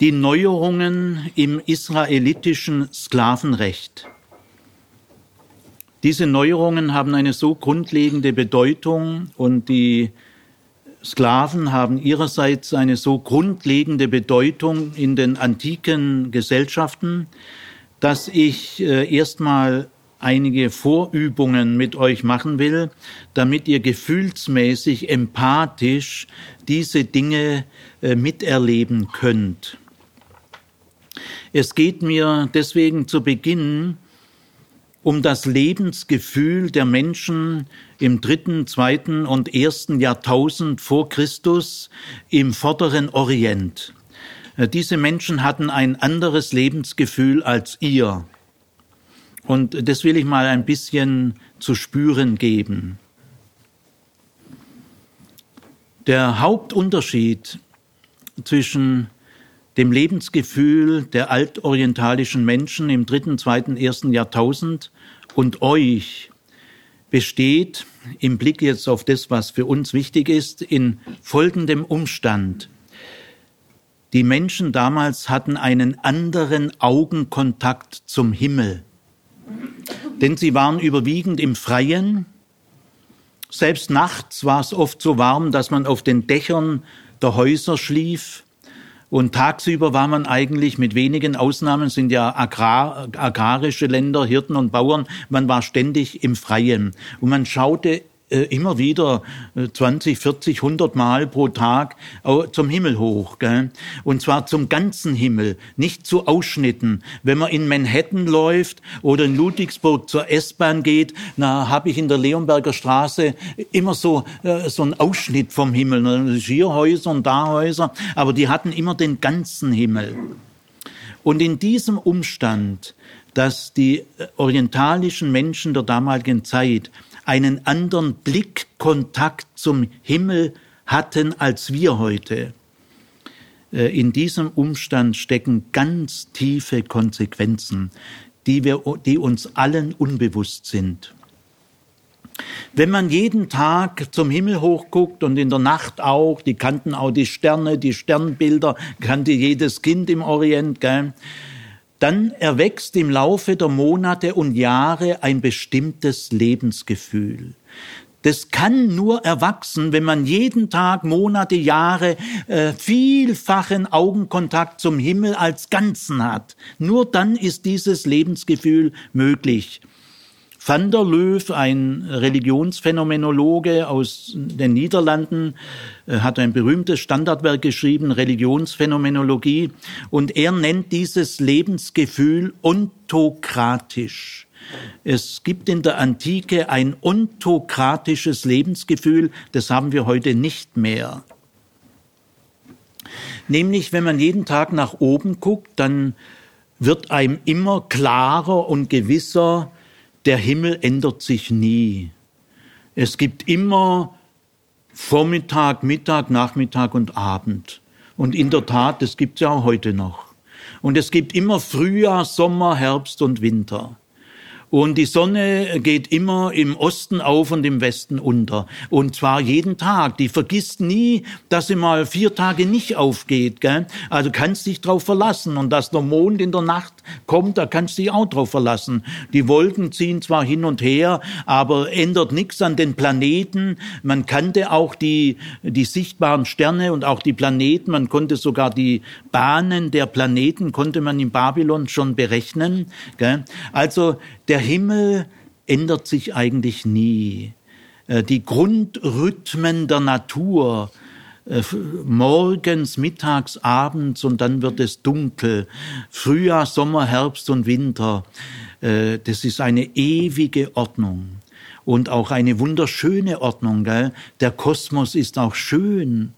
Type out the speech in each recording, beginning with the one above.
die Neuerungen im israelitischen Sklavenrecht. Diese Neuerungen haben eine so grundlegende Bedeutung und die Sklaven haben ihrerseits eine so grundlegende Bedeutung in den antiken Gesellschaften, dass ich äh, erstmal einige Vorübungen mit euch machen will, damit ihr gefühlsmäßig, empathisch diese Dinge äh, miterleben könnt. Es geht mir deswegen zu Beginn um das Lebensgefühl der Menschen im dritten, zweiten und ersten Jahrtausend vor Christus im vorderen Orient. Äh, diese Menschen hatten ein anderes Lebensgefühl als ihr. Und das will ich mal ein bisschen zu spüren geben. Der Hauptunterschied zwischen dem Lebensgefühl der altorientalischen Menschen im dritten, zweiten, ersten Jahrtausend und euch besteht im Blick jetzt auf das, was für uns wichtig ist, in folgendem Umstand. Die Menschen damals hatten einen anderen Augenkontakt zum Himmel, denn sie waren überwiegend im Freien. Selbst nachts war es oft so warm, dass man auf den Dächern der Häuser schlief. Und tagsüber war man eigentlich mit wenigen Ausnahmen sind ja agrar, agrarische Länder, Hirten und Bauern, man war ständig im Freien. Und man schaute immer wieder 20, 40, 100 Mal pro Tag zum Himmel hoch. Gell? Und zwar zum ganzen Himmel, nicht zu Ausschnitten. Wenn man in Manhattan läuft oder in Ludwigsburg zur S-Bahn geht, na habe ich in der Leonberger Straße immer so äh, so einen Ausschnitt vom Himmel. Hier Häuser und da Häuser, aber die hatten immer den ganzen Himmel. Und in diesem Umstand, dass die äh, orientalischen Menschen der damaligen Zeit einen anderen Blickkontakt zum Himmel hatten als wir heute. Äh, in diesem Umstand stecken ganz tiefe Konsequenzen, die, wir, die uns allen unbewusst sind. Wenn man jeden Tag zum Himmel hochguckt und in der Nacht auch, die kannten auch die Sterne, die Sternbilder, kannte jedes Kind im Orient, gell? Dann erwächst im Laufe der Monate und Jahre ein bestimmtes Lebensgefühl. Das kann nur erwachsen, wenn man jeden Tag, Monate, Jahre äh, vielfachen Augenkontakt zum Himmel als Ganzen hat. Nur dann ist dieses Lebensgefühl möglich. Van der Löw, ein Religionsphänomenologe aus den Niederlanden, äh, hat ein berühmtes Standardwerk geschrieben, Religionsphänomenologie, und er nennt dieses Lebensgefühl ontokratisch. Es gibt in der Antike ein ontokratisches Lebensgefühl, das haben wir heute nicht mehr. Nämlich, wenn man jeden Tag nach oben guckt, dann wird einem immer klarer und gewisser, der Himmel ändert sich nie. Es gibt immer Vormittag, Mittag, Nachmittag und Abend. Und in der Tat, das gibt es ja auch heute noch. Und es gibt immer Frühjahr, Sommer, Herbst und Winter. Und die Sonne geht immer im Osten auf und im Westen unter. Und zwar jeden Tag. Die vergisst nie, dass sie mal vier Tage nicht aufgeht. Gell? Also kannst dich drauf verlassen. Und dass der Mond in der Nacht kommt, da kannst du dich auch drauf verlassen. Die Wolken ziehen zwar hin und her, aber ändert nichts an den Planeten. Man kannte auch die, die sichtbaren Sterne und auch die Planeten. Man konnte sogar die Bahnen der Planeten, konnte man in Babylon schon berechnen. Gell? Also der Himmel ändert sich eigentlich nie. Äh, die Grundrhythmen der Natur, äh, morgens, mittags, abends und dann wird es dunkel. Frühjahr, Sommer, Herbst und Winter. Äh, das ist eine ewige Ordnung und auch eine wunderschöne Ordnung. Gell? Der Kosmos ist auch schön.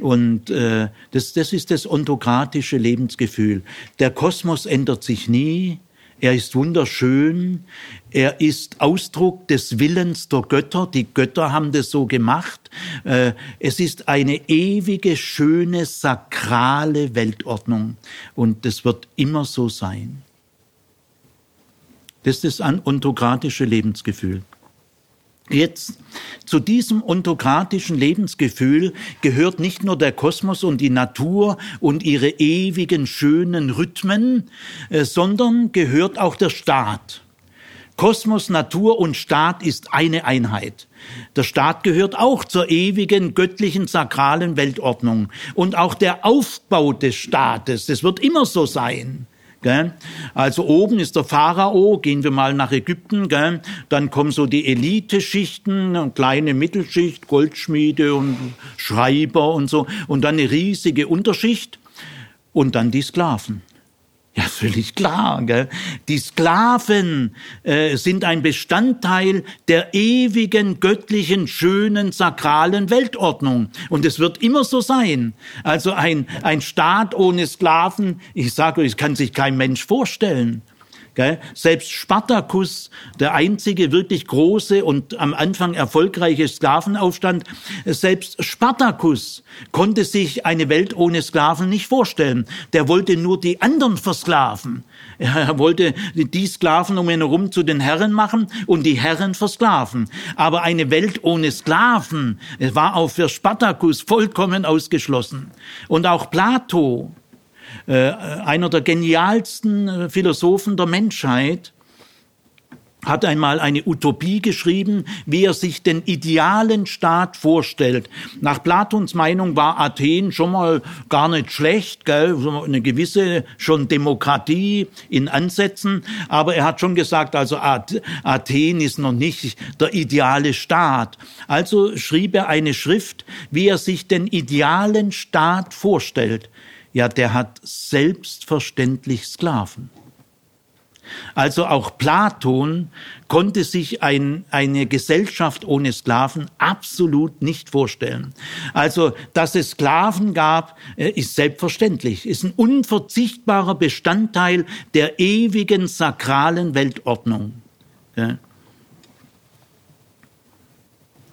Und äh, das, das ist das ontokratische Lebensgefühl. Der Kosmos ändert sich nie, er ist wunderschön. Er ist Ausdruck des Willens der Götter. Die Götter haben das so gemacht. Äh, es ist eine ewige, schöne, sakrale Weltordnung. Und das wird immer so sein. Das ist das ontokratische Lebensgefühl. Jetzt zu diesem ontokratischen Lebensgefühl gehört nicht nur der Kosmos und die Natur und ihre ewigen schönen Rhythmen, äh, sondern gehört auch der Staat. Kosmos, Natur und Staat ist eine Einheit. Der Staat gehört auch zur ewigen, göttlichen, sakralen Weltordnung. Und auch der Aufbau des Staates, das wird immer so sein. Also oben ist der Pharao, gehen wir mal nach Ägypten, dann kommen so die Eliteschichten, kleine Mittelschicht, Goldschmiede und Schreiber und so, und dann eine riesige Unterschicht. Und dann die Sklaven. Ja, völlig klar. Gell? Die Sklaven äh, sind ein Bestandteil der ewigen, göttlichen, schönen, sakralen Weltordnung. Und es wird immer so sein. Also ein, ein Staat ohne Sklaven, ich sage euch, kann sich kein Mensch vorstellen. Selbst Spartacus, der einzige wirklich große und am Anfang erfolgreiche Sklavenaufstand, selbst Spartacus konnte sich eine Welt ohne Sklaven nicht vorstellen. Der wollte nur die anderen versklaven. Er wollte die Sklaven um ihn herum zu den Herren machen und die Herren versklaven. Aber eine Welt ohne Sklaven war auch für Spartacus vollkommen ausgeschlossen. Und auch Plato, äh, einer der genialsten äh, Philosophen der Menschheit, hat einmal eine Utopie geschrieben, wie er sich den idealen Staat vorstellt. Nach Platons Meinung war Athen schon mal gar nicht schlecht, gell? eine gewisse schon Demokratie in Ansätzen, aber er hat schon gesagt, also Athen ist noch nicht der ideale Staat. Also schrieb er eine Schrift, wie er sich den idealen Staat vorstellt. Ja, der hat selbstverständlich Sklaven. Also auch Platon konnte sich ein, eine Gesellschaft ohne Sklaven absolut nicht vorstellen. Also, dass es Sklaven gab, äh, ist selbstverständlich, ist ein unverzichtbarer Bestandteil der ewigen sakralen Weltordnung.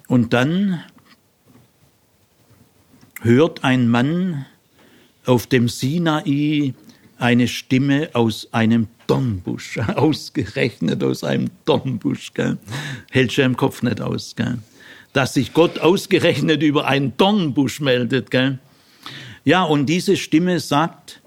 Und dann hört ein Mann auf dem Sinai eine Stimme aus einem Dornbusch, ausgerechnet aus einem Dornbusch, gell? hält schon im Kopf nicht aus, gell? dass sich Gott ausgerechnet über einen Dornbusch meldet. Gell? Ja, und diese Stimme sagt,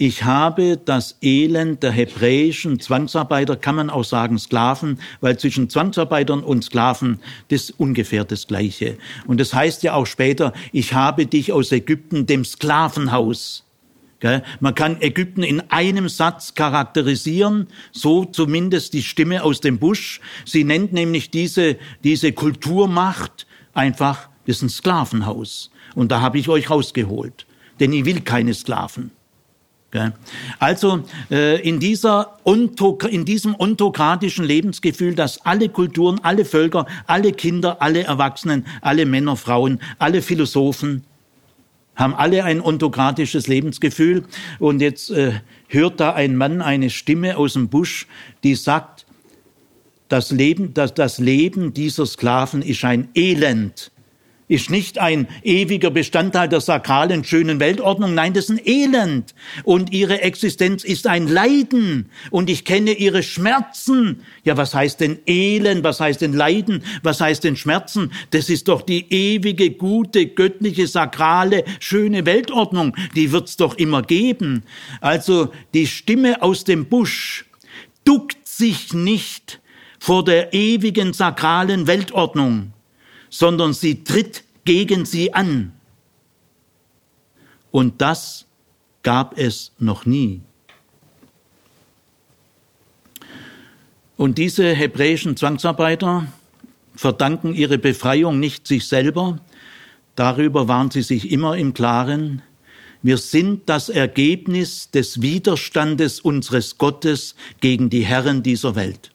ich habe das Elend der hebräischen Zwangsarbeiter, kann man auch sagen Sklaven, weil zwischen Zwangsarbeitern und Sklaven das ungefähr das Gleiche. Und das heißt ja auch später, ich habe dich aus Ägypten, dem Sklavenhaus. Man kann Ägypten in einem Satz charakterisieren, so zumindest die Stimme aus dem Busch. Sie nennt nämlich diese, diese Kulturmacht einfach, das ist ein Sklavenhaus. Und da habe ich euch rausgeholt. Denn ich will keine Sklaven. Also äh, in, dieser in diesem ontokratischen Lebensgefühl, dass alle Kulturen, alle Völker, alle Kinder, alle Erwachsenen, alle Männer, Frauen, alle Philosophen haben alle ein ontokratisches Lebensgefühl. Und jetzt äh, hört da ein Mann eine Stimme aus dem Busch, die sagt, das Leben, das, das Leben dieser Sklaven ist ein Elend ist nicht ein ewiger Bestandteil der sakralen, schönen Weltordnung. Nein, das ist ein Elend. Und ihre Existenz ist ein Leiden. Und ich kenne ihre Schmerzen. Ja, was heißt denn Elend? Was heißt denn Leiden? Was heißt denn Schmerzen? Das ist doch die ewige, gute, göttliche, sakrale, schöne Weltordnung. Die wird's doch immer geben. Also die Stimme aus dem Busch duckt sich nicht vor der ewigen, sakralen Weltordnung sondern sie tritt gegen sie an. Und das gab es noch nie. Und diese hebräischen Zwangsarbeiter verdanken ihre Befreiung nicht sich selber, darüber waren sie sich immer im Klaren, wir sind das Ergebnis des Widerstandes unseres Gottes gegen die Herren dieser Welt.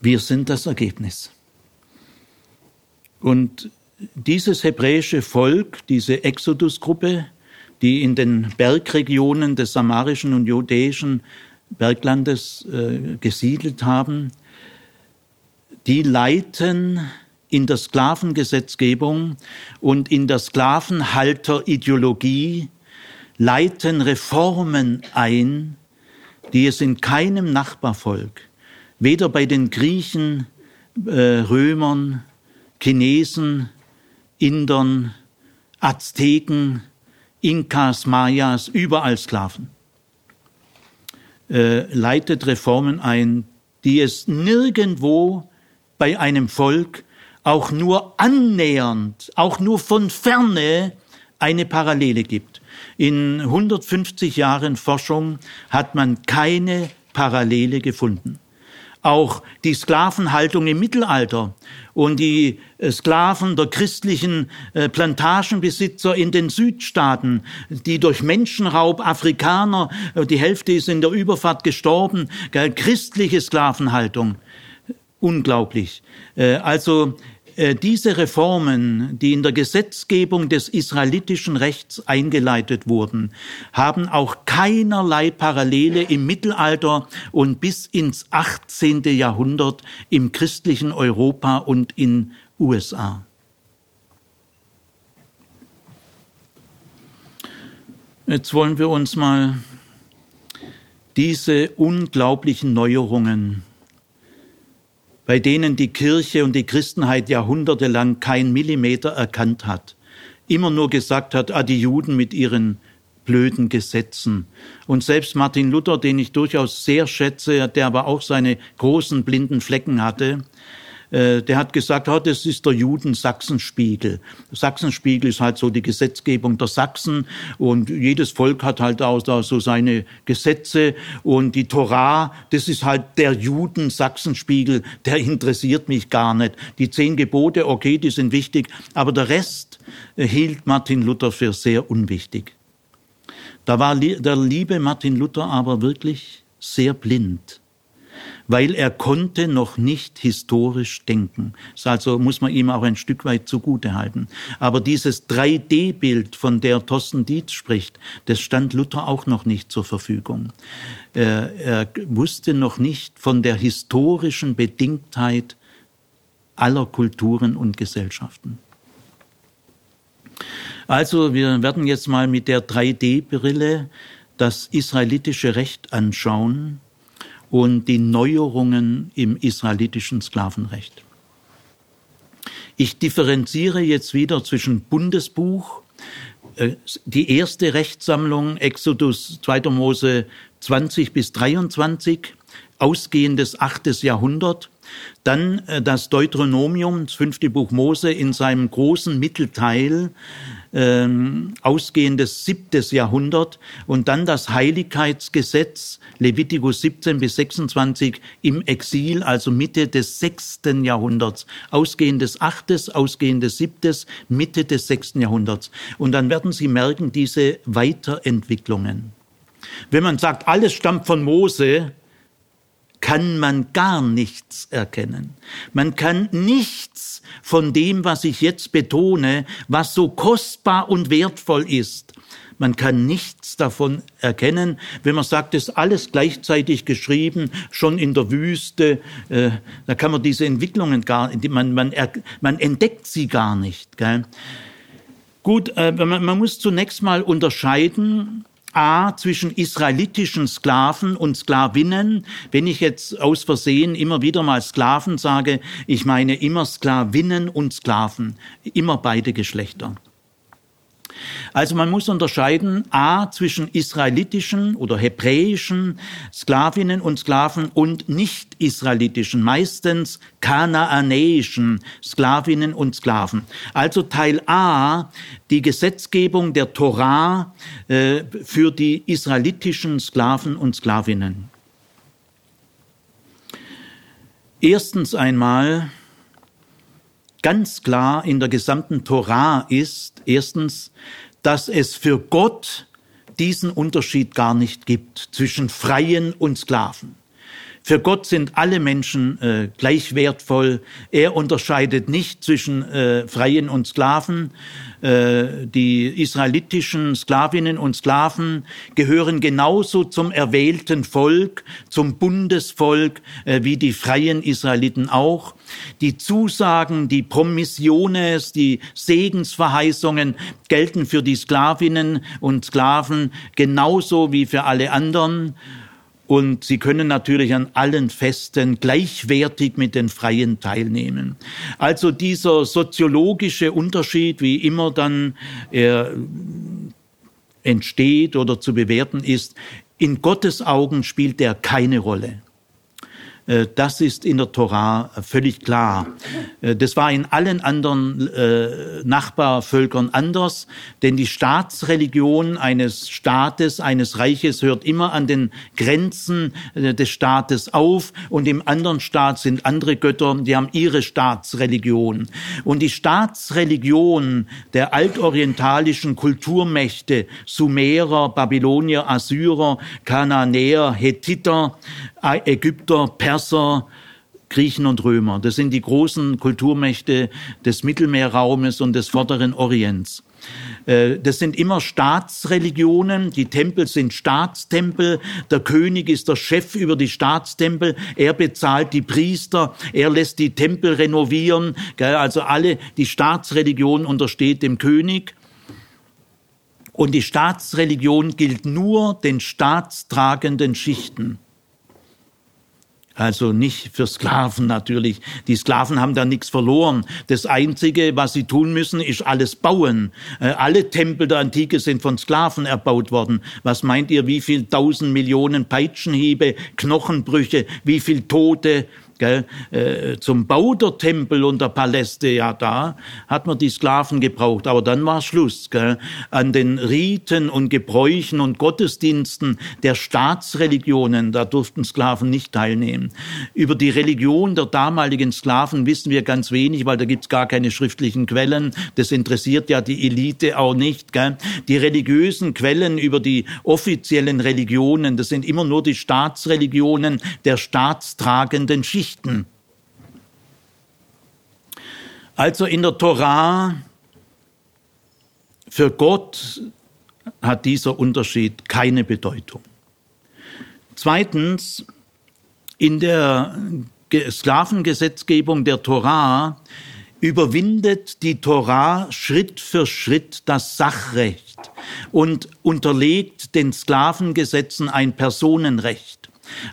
Wir sind das Ergebnis. Und dieses hebräische Volk, diese Exodus-Gruppe, die in den Bergregionen des samarischen und judäischen Berglandes äh, gesiedelt haben, die leiten in der Sklavengesetzgebung und in der Sklavenhalterideologie leiten Reformen ein, die es in keinem Nachbarvolk, weder bei den Griechen äh, Römern, Chinesen, Indern, Azteken, Inkas, Mayas, überall Sklaven. Äh, leitet Reformen ein, die es nirgendwo bei einem Volk auch nur annähernd, auch nur von ferne eine Parallele gibt. In 150 Jahren Forschung hat man keine Parallele gefunden. Auch die Sklavenhaltung im Mittelalter und die äh, Sklaven der christlichen äh, Plantagenbesitzer in den Südstaaten, die durch Menschenraub Afrikaner, äh, die Hälfte ist in der Überfahrt gestorben, christliche Sklavenhaltung. Unglaublich. Also diese Reformen, die in der Gesetzgebung des israelitischen Rechts eingeleitet wurden, haben auch keinerlei Parallele im Mittelalter und bis ins 18. Jahrhundert im christlichen Europa und in USA. Jetzt wollen wir uns mal diese unglaublichen Neuerungen bei denen die Kirche und die Christenheit jahrhundertelang kein Millimeter erkannt hat, immer nur gesagt hat, ah, die Juden mit ihren blöden Gesetzen. Und selbst Martin Luther, den ich durchaus sehr schätze, der aber auch seine großen blinden Flecken hatte, der hat gesagt, oh, das ist der Juden-Sachsenspiegel. Sachsenspiegel ist halt so die Gesetzgebung der Sachsen und jedes Volk hat halt auch so seine Gesetze und die Torah, das ist halt der Juden-Sachsenspiegel, der interessiert mich gar nicht. Die zehn Gebote, okay, die sind wichtig, aber der Rest äh, hielt Martin Luther für sehr unwichtig. Da war der liebe Martin Luther aber wirklich sehr blind weil er konnte noch nicht historisch denken. Also muss man ihm auch ein Stück weit zugute halten. Aber dieses 3D-Bild, von der Thorsten Dietz spricht, das stand Luther auch noch nicht zur Verfügung. Er, er wusste noch nicht von der historischen Bedingtheit aller Kulturen und Gesellschaften. Also wir werden jetzt mal mit der 3D-Brille das israelitische Recht anschauen und die Neuerungen im israelitischen Sklavenrecht. Ich differenziere jetzt wieder zwischen Bundesbuch, äh, die erste Rechtssammlung, Exodus 2. Mose 20 bis 23, ausgehendes achtes Jahrhundert, dann äh, das Deuteronomium, das fünfte Buch Mose in seinem großen Mittelteil, ähm, ausgehendes siebtes Jahrhundert und dann das Heiligkeitsgesetz Levitikus 17 bis 26 im Exil, also Mitte des sechsten Jahrhunderts, ausgehendes achtes, ausgehendes siebtes, Mitte des sechsten Jahrhunderts. Und dann werden Sie merken, diese Weiterentwicklungen. Wenn man sagt, alles stammt von Mose, kann man gar nichts erkennen. Man kann nichts von dem, was ich jetzt betone, was so kostbar und wertvoll ist. Man kann nichts davon erkennen, wenn man sagt, es ist alles gleichzeitig geschrieben, schon in der Wüste. Äh, da kann man diese Entwicklungen gar, man, man, man entdeckt sie gar nicht. Gell? Gut, äh, man, man muss zunächst mal unterscheiden A zwischen israelitischen Sklaven und Sklavinnen. Wenn ich jetzt aus Versehen immer wieder mal Sklaven sage, ich meine immer Sklavinnen und Sklaven, immer beide Geschlechter. Also man muss unterscheiden a zwischen israelitischen oder hebräischen Sklavinnen und Sklaven und nicht israelitischen, meistens kanaanäischen Sklavinnen und Sklaven. Also Teil A, die Gesetzgebung der Torah äh, für die israelitischen Sklaven und Sklavinnen. Erstens einmal ganz klar in der gesamten Torah ist, erstens, dass es für Gott diesen Unterschied gar nicht gibt zwischen Freien und Sklaven. Für Gott sind alle Menschen äh, gleich wertvoll. Er unterscheidet nicht zwischen äh, Freien und Sklaven. Äh, die israelitischen Sklavinnen und Sklaven gehören genauso zum erwählten Volk, zum Bundesvolk, äh, wie die freien Israeliten auch. Die Zusagen, die Promissiones, die Segensverheißungen gelten für die Sklavinnen und Sklaven genauso wie für alle anderen. Und sie können natürlich an allen Festen gleichwertig mit den Freien teilnehmen. Also dieser soziologische Unterschied, wie immer dann er entsteht oder zu bewerten ist, in Gottes Augen spielt er keine Rolle. Äh, das ist in der Torah völlig klar. Äh, das war in allen anderen äh, Nachbarvölkern anders, denn die Staatsreligion eines Staates, eines Reiches hört immer an den Grenzen des Staates auf und im anderen Staat sind andere Götter, die haben ihre Staatsreligion. Und die Staatsreligion der altorientalischen Kulturmächte, Sumerer, Babylonier, Assyrer, Kananäer, Hethiter, Ägypter, Perser, Griechen und Römer. Das sind die großen Kulturmächte des Mittelmeerraumes und des vorderen Orients. Äh, das sind immer Staatsreligionen. Die Tempel sind Staatstempel. Der König ist der Chef über die Staatstempel. Er bezahlt die Priester. Er lässt die Tempel renovieren. Also alle, die Staatsreligion untersteht dem König. Und die Staatsreligion gilt nur den staatstragenden Schichten. Also nicht für Sklaven natürlich. Die Sklaven haben da nichts verloren. Das Einzige, was sie tun müssen, ist alles bauen. Äh, alle Tempel der Antike sind von Sklaven erbaut worden. Was meint ihr, wie viel tausend Millionen Peitschenhiebe, Knochenbrüche, wie viel Tote? Gell? Äh, zum Bau der Tempel und der Paläste, ja, da hat man die Sklaven gebraucht, aber dann war Schluss. Gell? An den Riten und Gebräuchen und Gottesdiensten der Staatsreligionen, da durften Sklaven nicht teilnehmen. Über die Religion der damaligen Sklaven wissen wir ganz wenig, weil da gibt's gar keine schriftlichen Quellen. Das interessiert ja die Elite auch nicht. Gell? Die religiösen Quellen über die offiziellen Religionen, das sind immer nur die Staatsreligionen der staatstragenden Schicht. Geschichten. Also in der Torah, für Gott hat dieser Unterschied keine Bedeutung. Zweitens, in der Sklavengesetzgebung der Torah überwindet die Torah Schritt für Schritt das Sachrecht und unterlegt den Sklavengesetzen ein Personenrecht.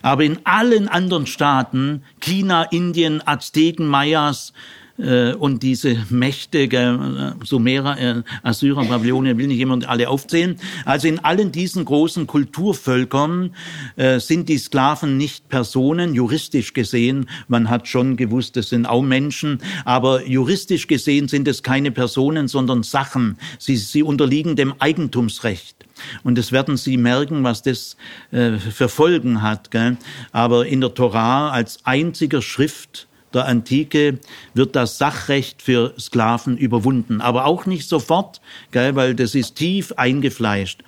Aber in allen anderen Staaten, China, Indien, Azteken, Mayas, und diese Mächte, äh, Sumerer, äh, Assyrer, Babylonier, will nicht jemand alle aufzählen. Also in allen diesen großen Kulturvölkern äh, sind die Sklaven nicht Personen, juristisch gesehen. Man hat schon gewusst, es sind auch Menschen, aber juristisch gesehen sind es keine Personen, sondern Sachen. Sie, sie unterliegen dem Eigentumsrecht. Und das werden Sie merken, was das äh, für Folgen hat. Gell? Aber in der Torah als einziger Schrift der Antike wird das Sachrecht für Sklaven überwunden. Aber auch nicht sofort, gell, weil das ist tief eingefleischt.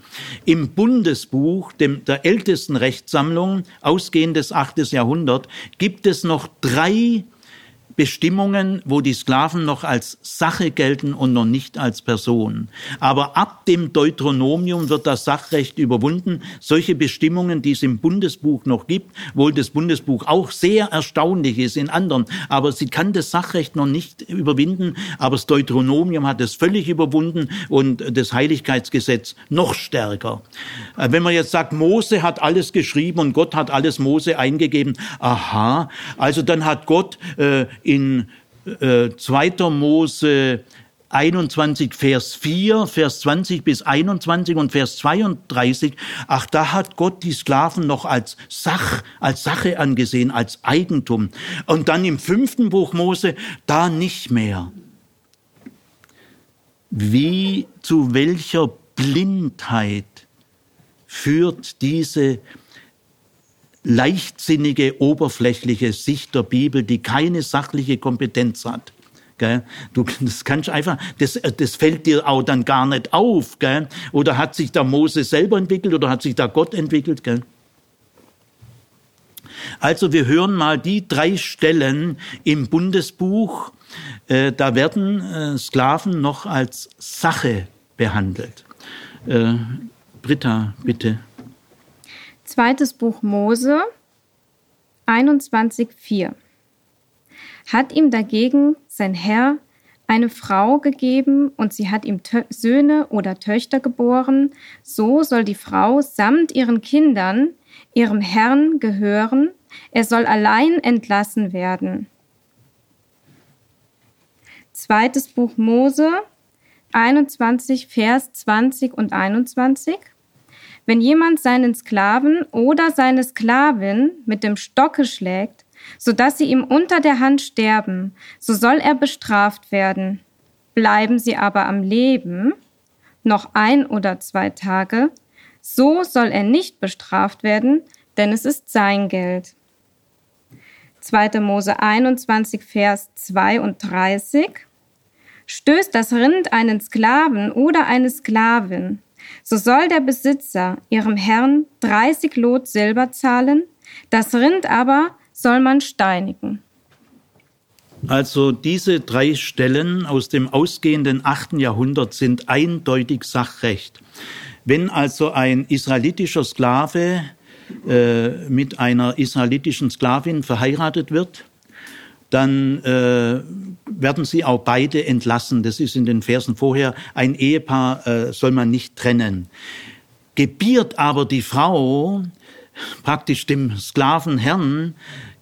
Im Bundesbuch, dem, der ältesten Rechtssammlung, ausgehendes achtes Jahrhundert, gibt es noch drei Bestimmungen, wo die Sklaven noch als Sache gelten und noch nicht als Person. Aber ab dem Deuteronomium wird das Sachrecht überwunden. Solche Bestimmungen, die es im Bundesbuch noch gibt, wohl das Bundesbuch auch sehr erstaunlich ist in anderen, aber sie kann das Sachrecht noch nicht überwinden, aber das Deuteronomium hat es völlig überwunden und das Heiligkeitsgesetz noch stärker. Äh, wenn man jetzt sagt, Mose hat alles geschrieben und Gott hat alles Mose eingegeben, aha, also dann hat Gott äh, in äh, 2. Mose 21, Vers 4, Vers 20 bis 21 und Vers 32, ach, da hat Gott die Sklaven noch als Sach, als Sache angesehen, als Eigentum. Und dann im fünften Buch Mose, da nicht mehr. Wie, zu welcher Blindheit führt diese leichtsinnige, oberflächliche Sicht der Bibel, die keine sachliche Kompetenz hat. Gell? Du, das kannst einfach, das, das fällt dir auch dann gar nicht auf. Gell? Oder hat sich da Mose selber entwickelt oder hat sich da Gott entwickelt? Gell? Also wir hören mal die drei Stellen im Bundesbuch. Äh, da werden äh, Sklaven noch als Sache behandelt. Äh, Britta, bitte. Zweites Buch Mose 21,4 Hat ihm dagegen sein Herr eine Frau gegeben und sie hat ihm Tö Söhne oder Töchter geboren, so soll die Frau samt ihren Kindern ihrem Herrn gehören, er soll allein entlassen werden. Zweites Buch Mose 21, Vers 20 und 21. Wenn jemand seinen Sklaven oder seine Sklavin mit dem Stocke schlägt, so dass sie ihm unter der Hand sterben, so soll er bestraft werden. Bleiben sie aber am Leben, noch ein oder zwei Tage, so soll er nicht bestraft werden, denn es ist sein Geld. 2. Mose 21, Vers 32. Stößt das Rind einen Sklaven oder eine Sklavin, so soll der Besitzer ihrem Herrn 30 Lot Silber zahlen, das Rind aber soll man steinigen. Also diese drei Stellen aus dem ausgehenden achten Jahrhundert sind eindeutig Sachrecht. Wenn also ein israelitischer Sklave äh, mit einer israelitischen Sklavin verheiratet wird, dann äh, werden sie auch beide entlassen. Das ist in den Versen vorher. Ein Ehepaar äh, soll man nicht trennen. Gebiert aber die Frau praktisch dem Sklavenherrn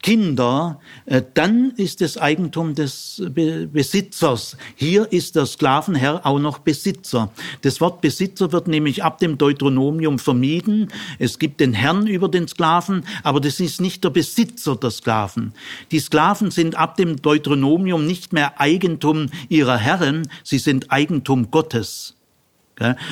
Kinder, äh, dann ist es Eigentum des Besitzers. Hier ist der Sklavenherr auch noch Besitzer. Das Wort Besitzer wird nämlich ab dem Deuteronomium vermieden. Es gibt den Herrn über den Sklaven, aber das ist nicht der Besitzer der Sklaven. Die Sklaven sind ab dem Deuteronomium nicht mehr Eigentum ihrer Herren, sie sind Eigentum Gottes.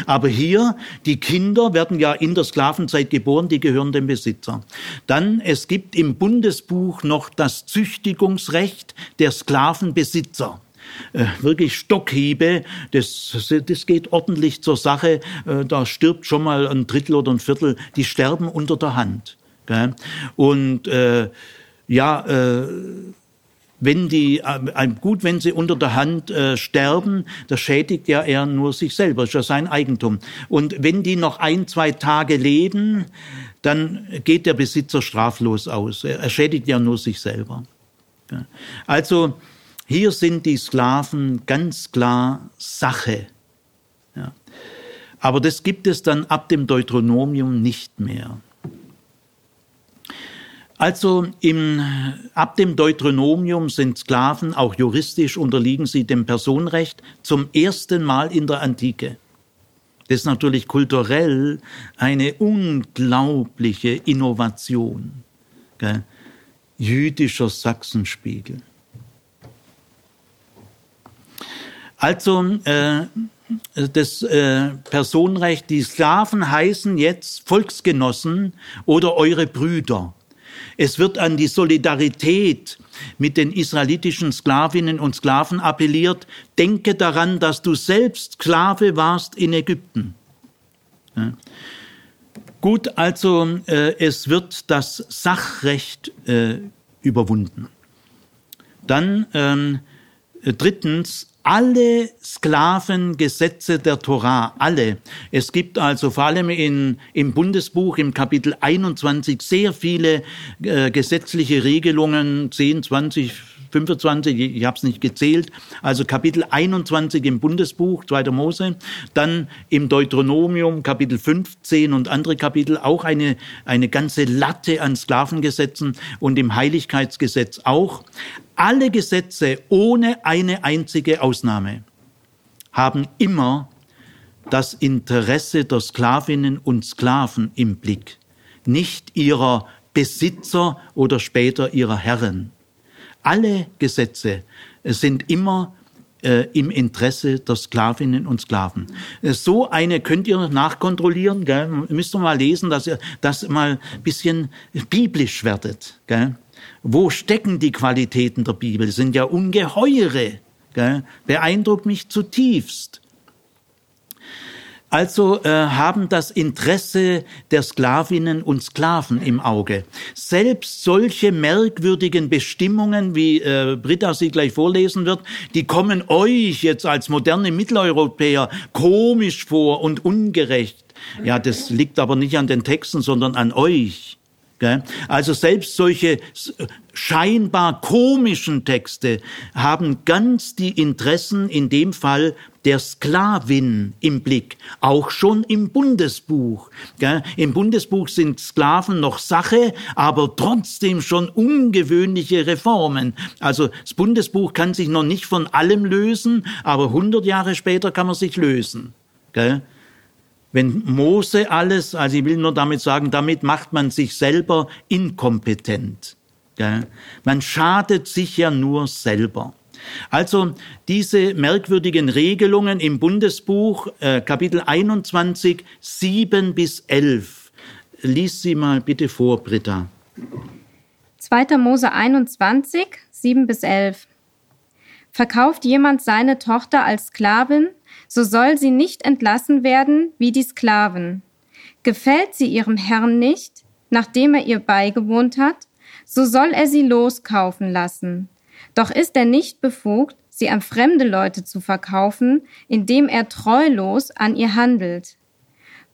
Aber hier, die Kinder werden ja in der Sklavenzeit geboren, die gehören dem Besitzer. Dann, es gibt im Bundesbuch noch das Züchtigungsrecht der Sklavenbesitzer äh, wirklich Stockhiebe, das, das geht ordentlich zur Sache. Äh, da stirbt schon mal ein Drittel oder ein Viertel, die sterben unter der Hand. Und äh, ja, äh, wenn die, äh, gut, wenn sie unter der Hand äh, sterben, das schädigt ja er nur sich selber, ist ja sein Eigentum. Und wenn die noch ein, zwei Tage leben, dann geht der Besitzer straflos aus. Er, er schädigt ja nur sich selber. Ja. Also hier sind die Sklaven ganz klar Sache. Ja. Aber das gibt es dann ab dem Deuteronomium nicht mehr. Also im, ab dem Deuteronomium sind Sklaven, auch juristisch unterliegen sie dem Personenrecht, zum ersten Mal in der Antike. Das ist natürlich kulturell eine unglaubliche Innovation. Gell? Jüdischer Sachsenspiegel. Also äh, das äh, Personenrecht, die Sklaven heißen jetzt Volksgenossen oder eure Brüder. Es wird an die Solidarität mit den israelitischen Sklavinnen und Sklaven appelliert. Denke daran, dass du selbst Sklave warst in Ägypten. Ja. Gut, also äh, es wird das Sachrecht äh, überwunden. Dann ähm, drittens alle Sklavengesetze der Torah, alle. Es gibt also vor allem in, im Bundesbuch im Kapitel 21 sehr viele äh, gesetzliche Regelungen, 10, 20, 25, ich habe es nicht gezählt, also Kapitel 21 im Bundesbuch, 2. Mose, dann im Deuteronomium Kapitel 15 und andere Kapitel auch eine, eine ganze Latte an Sklavengesetzen und im Heiligkeitsgesetz auch. Alle Gesetze ohne eine einzige Ausnahme haben immer das Interesse der Sklavinnen und Sklaven im Blick, nicht ihrer Besitzer oder später ihrer Herren. Alle Gesetze sind immer äh, im Interesse der Sklavinnen und Sklaven. Äh, so eine könnt ihr nachkontrollieren, gell? müsst ihr mal lesen, dass ihr das mal ein bisschen biblisch werdet. Gell? Wo stecken die Qualitäten der Bibel? Das sind ja ungeheure. Gell? Beeindruckt mich zutiefst also äh, haben das Interesse der Sklavinnen und Sklaven im Auge. Selbst solche merkwürdigen Bestimmungen, wie äh, Britta sie gleich vorlesen wird, die kommen euch jetzt als moderne Mitteleuropäer komisch vor und ungerecht. Ja, das liegt aber nicht an den Texten, sondern an euch. Also selbst solche scheinbar komischen Texte haben ganz die Interessen in dem Fall der Sklavin im Blick, auch schon im Bundesbuch. Im Bundesbuch sind Sklaven noch Sache, aber trotzdem schon ungewöhnliche Reformen. Also das Bundesbuch kann sich noch nicht von allem lösen, aber 100 Jahre später kann man sich lösen. Wenn Mose alles, also ich will nur damit sagen, damit macht man sich selber inkompetent. Man schadet sich ja nur selber. Also diese merkwürdigen Regelungen im Bundesbuch, äh, Kapitel 21, 7 bis 11. Lies sie mal bitte vor, Britta. 2. Mose 21, 7 bis 11. Verkauft jemand seine Tochter als Sklavin, so soll sie nicht entlassen werden wie die Sklaven. Gefällt sie ihrem Herrn nicht, nachdem er ihr beigewohnt hat, so soll er sie loskaufen lassen. Doch ist er nicht befugt, sie an fremde Leute zu verkaufen, indem er treulos an ihr handelt.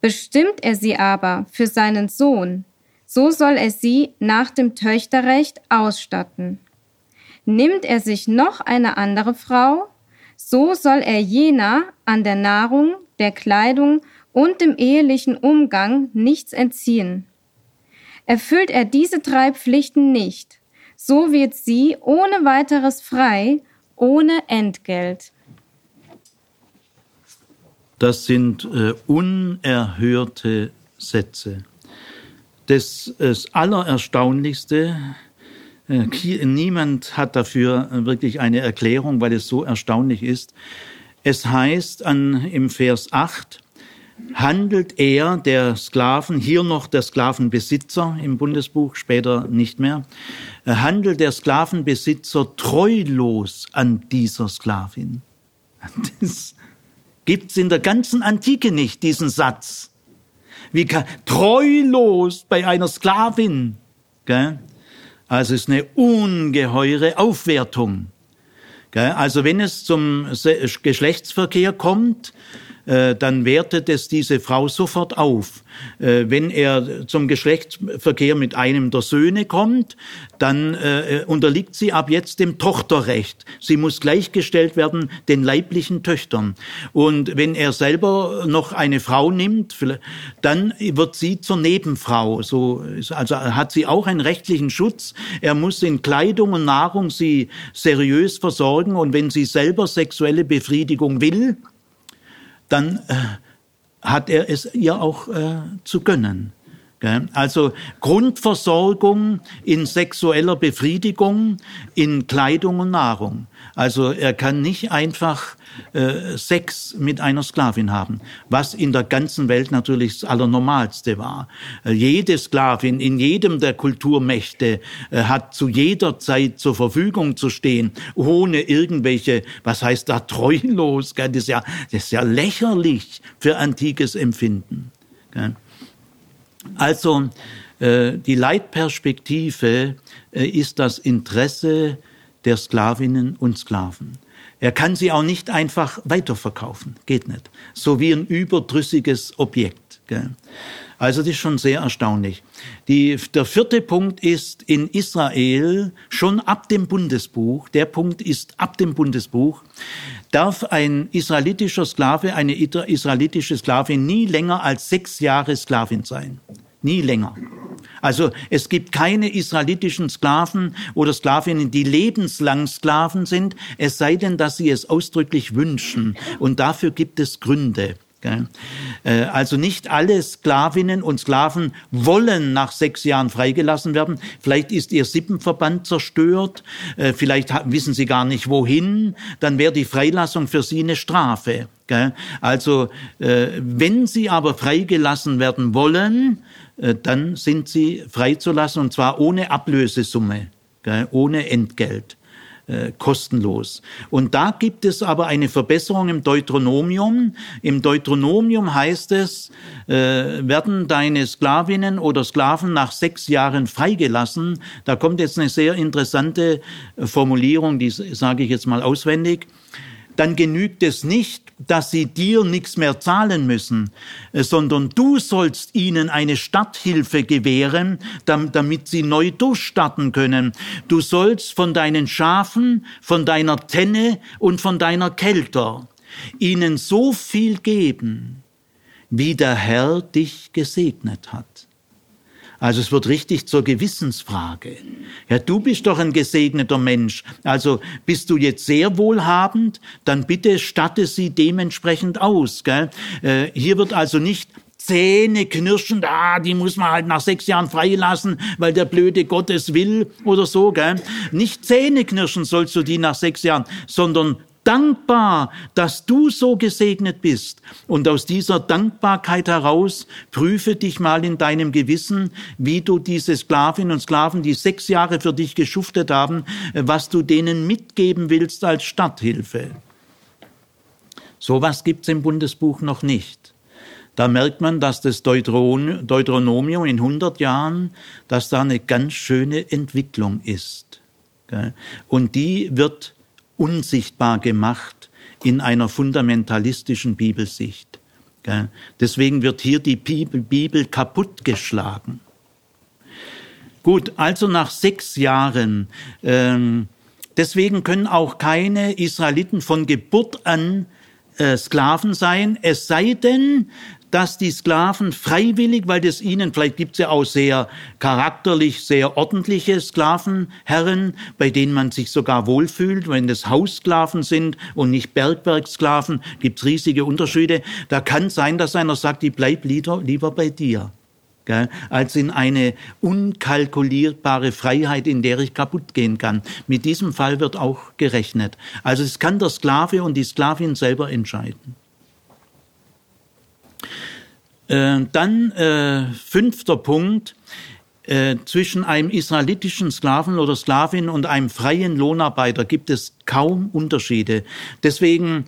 Bestimmt er sie aber für seinen Sohn, so soll er sie nach dem Töchterrecht ausstatten. Nimmt er sich noch eine andere Frau, so soll er jener an der Nahrung, der Kleidung und dem ehelichen Umgang nichts entziehen. Erfüllt er diese drei Pflichten nicht, so wird sie ohne weiteres frei, ohne Entgelt. Das sind äh, unerhörte Sätze. Das, das Allererstaunlichste, äh, niemand hat dafür wirklich eine Erklärung, weil es so erstaunlich ist. Es heißt an, im Vers 8, handelt er, der Sklaven, hier noch der Sklavenbesitzer im Bundesbuch, später nicht mehr, äh, handelt der Sklavenbesitzer treulos an dieser Sklavin. Das gibt's in der ganzen Antike nicht, diesen Satz. Wie kann, treulos bei einer Sklavin. Gell? Also es ist eine ungeheure Aufwertung. Also wenn es zum Geschlechtsverkehr kommt, äh, dann wertet es diese Frau sofort auf. Äh, wenn er zum Geschlechtsverkehr mit einem der Söhne kommt, dann äh, unterliegt sie ab jetzt dem Tochterrecht. Sie muss gleichgestellt werden den leiblichen Töchtern. Und wenn er selber noch eine Frau nimmt, dann wird sie zur Nebenfrau. So, also hat sie auch einen rechtlichen Schutz. Er muss in Kleidung und Nahrung sie seriös versorgen. Und wenn sie selber sexuelle Befriedigung will, dann äh, hat er es ihr auch äh, zu gönnen. Also Grundversorgung in sexueller Befriedigung, in Kleidung und Nahrung. Also er kann nicht einfach äh, Sex mit einer Sklavin haben, was in der ganzen Welt natürlich das Allernormalste war. Äh, jede Sklavin in jedem der Kulturmächte äh, hat zu jeder Zeit zur Verfügung zu stehen, ohne irgendwelche, was heißt da treulos? Das, ist ja, das ist ja lächerlich für antikes Empfinden. Also die Leitperspektive ist das Interesse der Sklavinnen und Sklaven. Er kann sie auch nicht einfach weiterverkaufen, geht nicht. So wie ein überdrüssiges Objekt. Gell? Also das ist schon sehr erstaunlich. Die, der vierte Punkt ist in Israel schon ab dem Bundesbuch, der Punkt ist ab dem Bundesbuch, darf ein israelitischer Sklave, eine israelitische Sklavin nie länger als sechs Jahre Sklavin sein. Nie länger. Also es gibt keine israelitischen Sklaven oder Sklavinnen, die lebenslang Sklaven sind, es sei denn, dass sie es ausdrücklich wünschen. Und dafür gibt es Gründe. Äh, also nicht alle Sklavinnen und Sklaven wollen nach sechs Jahren freigelassen werden. Vielleicht ist ihr Sippenverband zerstört, äh, vielleicht wissen sie gar nicht wohin. Dann wäre die Freilassung für sie eine Strafe. Also äh, wenn sie aber freigelassen werden wollen, dann sind sie freizulassen und zwar ohne Ablösesumme, ohne Entgelt. Äh, kostenlos. Und da gibt es aber eine Verbesserung im Deuteronomium. Im Deuteronomium heißt es, äh, werden deine Sklavinnen oder Sklaven nach sechs Jahren freigelassen. Da kommt jetzt eine sehr interessante Formulierung, die sage ich jetzt mal auswendig dann genügt es nicht, dass sie dir nichts mehr zahlen müssen, äh, sondern du sollst ihnen eine Starthilfe gewähren, damit sie neu durchstarten können. Du sollst von deinen Schafen, von deiner Tenne und von deiner Kelter ihnen so viel geben, wie der Herr dich gesegnet hat. Also es wird richtig zur Gewissensfrage. Ja, du bist doch ein gesegneter Mensch. Also bist du jetzt sehr wohlhabend, dann bitte statte sie dementsprechend aus. Gell? Äh, hier wird also nicht Zähne knirschend, ah, die muss man halt nach sechs Jahren freilassen, weil der blöde Gott es will oder so, gell? Nicht Zähne knirschen sollst du die nach sechs Jahren, sondern dankbar, dass du so gesegnet bist. Und aus dieser Dankbarkeit heraus prüfe dich mal in deinem Gewissen, wie du diese Sklavinnen und Sklaven, die sechs Jahre für dich geschuftet haben, was du denen mitgeben willst als Starthilfe. Sowas gibt's im Bundesbuch noch nicht. Da merkt man, dass das Deuteronomium in 100 Jahren, dass da eine ganz schöne Entwicklung ist. Und die wird unsichtbar gemacht in einer fundamentalistischen Bibelsicht. Deswegen wird hier die Bibel kaputtgeschlagen. Gut, also nach sechs Jahren, ähm, deswegen können auch keine Israeliten von Geburt an äh, Sklaven sein, es sei denn, dass die Sklaven freiwillig, weil das ihnen, vielleicht gibt es ja auch sehr charakterlich, sehr ordentliche Sklavenherren, bei denen man sich sogar wohlfühlt, wenn das Haussklaven sind und nicht Bergwerksklaven, gibt es riesige Unterschiede. Da kann sein, dass einer sagt, ich bleib lieber, lieber bei dir. Gell, als in eine unkalkulierbare Freiheit, in der ich kaputt gehen kann. Mit diesem Fall wird auch gerechnet. Also es kann der Sklave und die Sklavin selber entscheiden. Äh, dann äh, fünfter Punkt. Äh, zwischen einem israelitischen Sklaven oder Sklavin und einem freien Lohnarbeiter gibt es kaum Unterschiede. Deswegen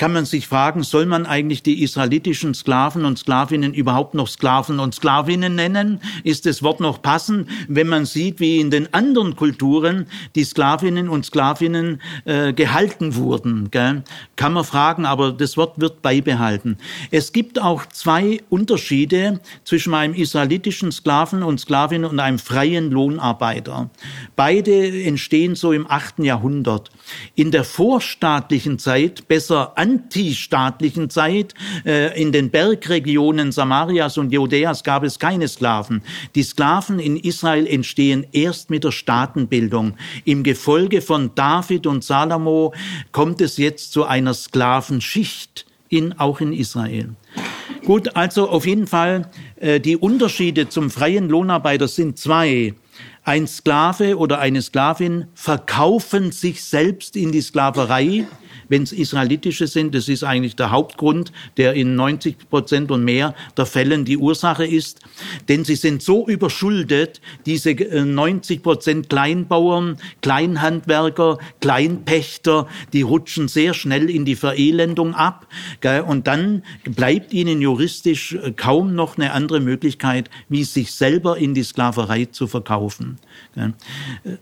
kann man sich fragen, soll man eigentlich die israelitischen Sklaven und Sklavinnen überhaupt noch Sklaven und Sklavinnen nennen? Ist das Wort noch passend, wenn man sieht, wie in den anderen Kulturen die Sklavinnen und Sklavinnen äh, gehalten wurden? Gell? Kann man fragen, aber das Wort wird beibehalten. Es gibt auch zwei Unterschiede zwischen einem israelitischen Sklaven und Sklavin und einem freien Lohnarbeiter. Beide entstehen so im achten Jahrhundert. In der vorstaatlichen Zeit, besser antistaatlichen Zeit, äh, in den Bergregionen Samarias und Judäas gab es keine Sklaven. Die Sklaven in Israel entstehen erst mit der Staatenbildung. Im Gefolge von David und Salomo kommt es jetzt zu einer Sklavenschicht in, auch in Israel. Gut, also auf jeden Fall, äh, die Unterschiede zum freien Lohnarbeiter sind zwei. Ein Sklave oder eine Sklavin verkaufen sich selbst in die Sklaverei wenn es israelitische sind. Das ist eigentlich der Hauptgrund, der in 90 Prozent und mehr der Fällen die Ursache ist. Denn sie sind so überschuldet, diese 90 äh, Prozent Kleinbauern, Kleinhandwerker, Kleinpächter, die rutschen sehr schnell in die Verelendung ab. Und dann bleibt ihnen juristisch äh, kaum noch eine andere Möglichkeit, wie sich selber in die Sklaverei zu verkaufen.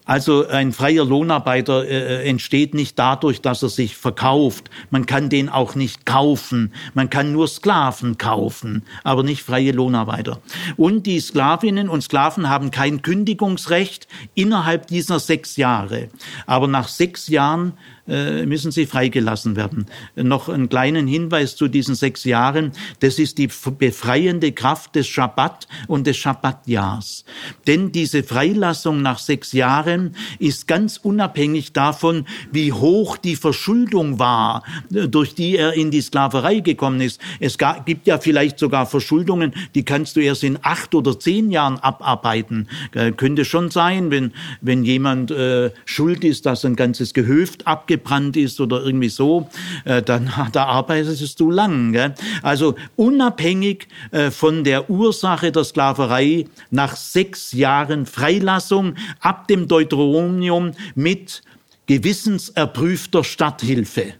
Also ein freier Lohnarbeiter äh, entsteht nicht dadurch, dass er sich verkauft, verkauft. Man kann den auch nicht kaufen. Man kann nur Sklaven kaufen, aber nicht freie Lohnarbeiter. Und die Sklavinnen und Sklaven haben kein Kündigungsrecht innerhalb dieser sechs Jahre. Aber nach sechs Jahren müssen sie freigelassen werden. Noch einen kleinen Hinweis zu diesen sechs Jahren. Das ist die befreiende Kraft des Schabbat und des Schabbatjahrs. Denn diese Freilassung nach sechs Jahren ist ganz unabhängig davon, wie hoch die Verschuldung war, durch die er in die Sklaverei gekommen ist. Es gibt ja vielleicht sogar Verschuldungen, die kannst du erst in acht oder zehn Jahren abarbeiten. Äh, könnte schon sein, wenn, wenn jemand äh, schuld ist, dass ein ganzes Gehöft abgebrochen abgebrannt ist oder irgendwie so, äh, dann da arbeitest du lang. Also unabhängig äh, von der Ursache der Sklaverei nach sechs Jahren Freilassung ab dem Deuteronomium mit gewissenserprüfter Stadthilfe.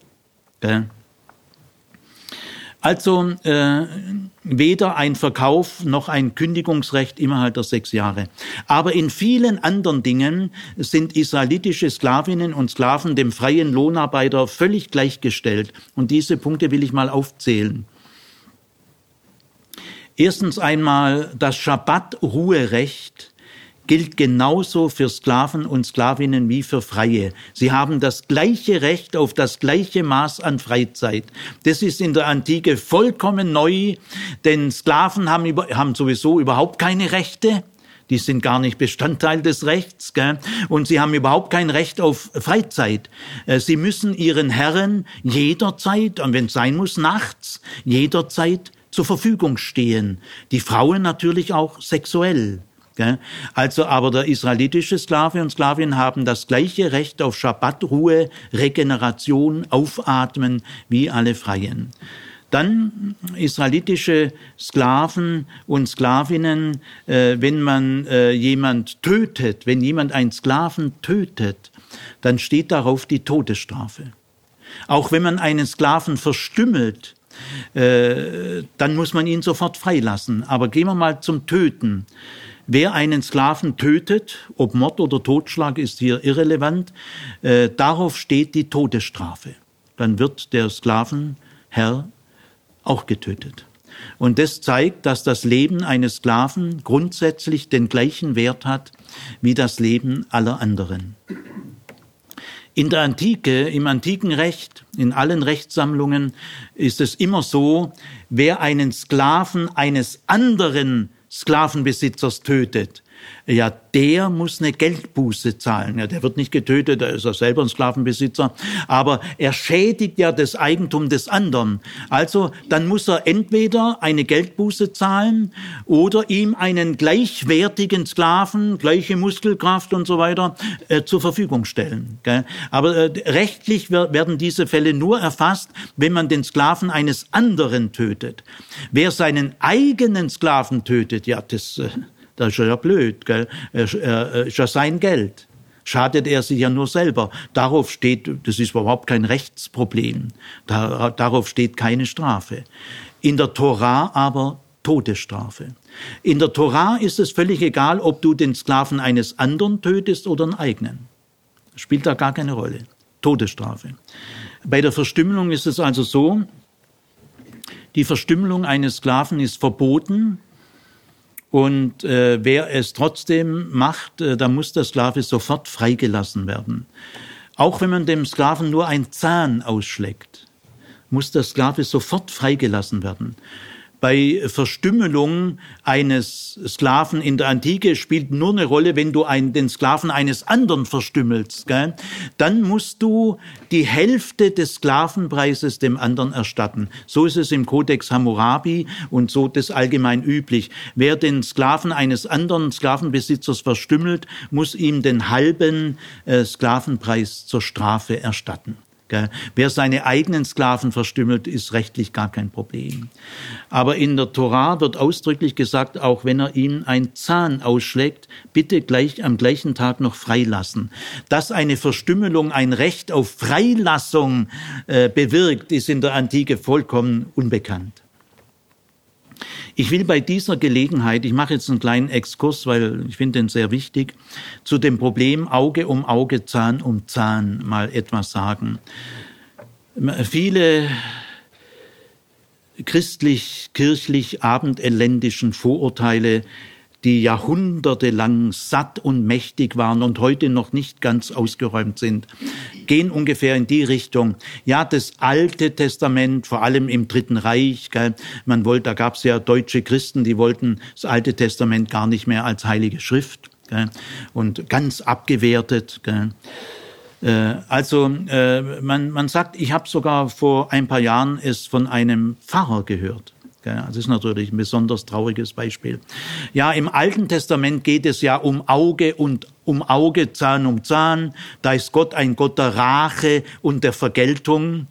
Gell? Also äh, weder ein Verkauf noch ein Kündigungsrecht innerhalb der sechs Jahre. Aber in vielen anderen Dingen sind israelitische Sklavinnen und Sklaven dem freien Lohnarbeiter völlig gleichgestellt. Und diese Punkte will ich mal aufzählen. Erstens einmal das Schabbat-Ruherecht gilt genauso für Sklaven und Sklavinnen wie für Freie. Sie haben das gleiche Recht auf das gleiche Maß an Freizeit. Das ist in der Antike vollkommen neu, denn Sklaven haben, haben sowieso überhaupt keine Rechte. Die sind gar nicht Bestandteil des Rechts, gell? und sie haben überhaupt kein Recht auf Freizeit. Äh, sie müssen ihren Herren jederzeit, und wenn es sein muss, nachts, jederzeit zur Verfügung stehen. Die Frauen natürlich auch sexuell. Also aber der israelitische Sklave und Sklavin haben das gleiche Recht auf Schabbatruhe, Regeneration, Aufatmen wie alle Freien. Dann israelitische Sklaven und Sklavinnen, äh, wenn man äh, jemand tötet, wenn jemand einen Sklaven tötet, dann steht darauf die Todesstrafe. Auch wenn man einen Sklaven verstümmelt, äh, dann muss man ihn sofort freilassen. Aber gehen wir mal zum Töten. Wer einen Sklaven tötet, ob Mord oder Totschlag ist hier irrelevant, äh, darauf steht die Todesstrafe. Dann wird der Sklavenherr auch getötet. Und das zeigt, dass das Leben eines Sklaven grundsätzlich den gleichen Wert hat wie das Leben aller anderen. In der Antike, im antiken Recht, in allen Rechtssammlungen ist es immer so, wer einen Sklaven eines anderen Sklavenbesitzers tötet, ja, der muss eine Geldbuße zahlen. Ja, der wird nicht getötet, da ist er selber ein Sklavenbesitzer, aber er schädigt ja das Eigentum des anderen. Also dann muss er entweder eine Geldbuße zahlen oder ihm einen gleichwertigen Sklaven, gleiche Muskelkraft und so weiter äh, zur Verfügung stellen. Gell? Aber äh, rechtlich werden diese Fälle nur erfasst, wenn man den Sklaven eines anderen tötet. Wer seinen eigenen Sklaven tötet, ja, das äh, das ist ja blöd, gell? ist ja sein Geld. Schadet er sich ja nur selber. Darauf steht, das ist überhaupt kein Rechtsproblem. Da, darauf steht keine Strafe. In der Torah aber Todesstrafe. In der Torah ist es völlig egal, ob du den Sklaven eines anderen tötest oder einen eigenen. Spielt da gar keine Rolle. Todesstrafe. Bei der Verstümmelung ist es also so, die Verstümmelung eines Sklaven ist verboten, und äh, wer es trotzdem macht, äh, da muss der Sklave sofort freigelassen werden. Auch wenn man dem Sklaven nur ein Zahn ausschlägt, muss der Sklave sofort freigelassen werden bei Verstümmelung eines Sklaven in der Antike spielt nur eine Rolle, wenn du einen, den Sklaven eines anderen verstümmelst. Gell? Dann musst du die Hälfte des Sklavenpreises dem anderen erstatten. So ist es im Kodex Hammurabi und so das allgemein üblich. Wer den Sklaven eines anderen Sklavenbesitzers verstümmelt, muss ihm den halben äh, Sklavenpreis zur Strafe erstatten. Wer seine eigenen Sklaven verstümmelt, ist rechtlich gar kein Problem. Aber in der Torah wird ausdrücklich gesagt, auch wenn er ihm ein Zahn ausschlägt, bitte gleich am gleichen Tag noch freilassen. Dass eine Verstümmelung ein Recht auf Freilassung äh, bewirkt, ist in der Antike vollkommen unbekannt. Ich will bei dieser Gelegenheit, ich mache jetzt einen kleinen Exkurs, weil ich finde den sehr wichtig, zu dem Problem Auge um Auge, Zahn um Zahn mal etwas sagen. Viele christlich-kirchlich abendländischen Vorurteile die jahrhundertelang satt und mächtig waren und heute noch nicht ganz ausgeräumt sind, gehen ungefähr in die Richtung. Ja, das Alte Testament, vor allem im Dritten Reich, gell, man wollte, da gab es ja deutsche Christen, die wollten das Alte Testament gar nicht mehr als heilige Schrift gell, und ganz abgewertet. Gell. Äh, also äh, man, man sagt, ich habe sogar vor ein paar Jahren es von einem Pfarrer gehört das ist natürlich ein besonders trauriges Beispiel. Ja, im Alten Testament geht es ja um Auge und um Auge, Zahn um Zahn. Da ist Gott ein Gott der Rache und der Vergeltung.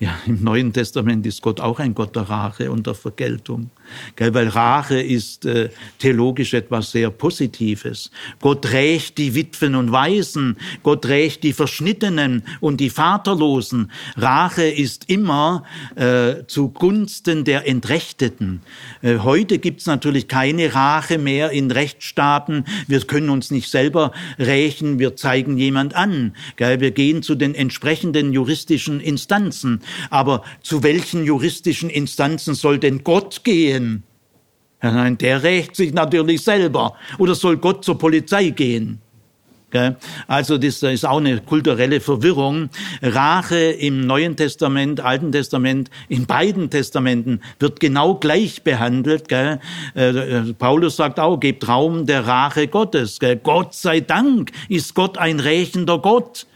Ja, im Neuen Testament ist Gott auch ein Gott der Rache und der Vergeltung. Gell, weil Rache ist äh, theologisch etwas sehr Positives. Gott rächt die Witwen und Waisen, Gott rächt die Verschnittenen und die Vaterlosen. Rache ist immer äh, zugunsten der Entrechteten. Äh, heute gibt's natürlich keine Rache mehr in Rechtsstaaten. Wir können uns nicht selber rächen, wir zeigen jemand an. Gell, wir gehen zu den entsprechenden juristischen Instanzen. Aber zu welchen juristischen Instanzen soll denn Gott gehen? Gehen? Ja, nein, der rächt sich natürlich selber. Oder soll Gott zur Polizei gehen? Also das ist auch eine kulturelle Verwirrung. Rache im Neuen Testament, Alten Testament, in beiden Testamenten wird genau gleich behandelt. Äh, Paulus sagt auch, gebt Raum der Rache Gottes. Gott sei Dank ist Gott ein rächender Gott.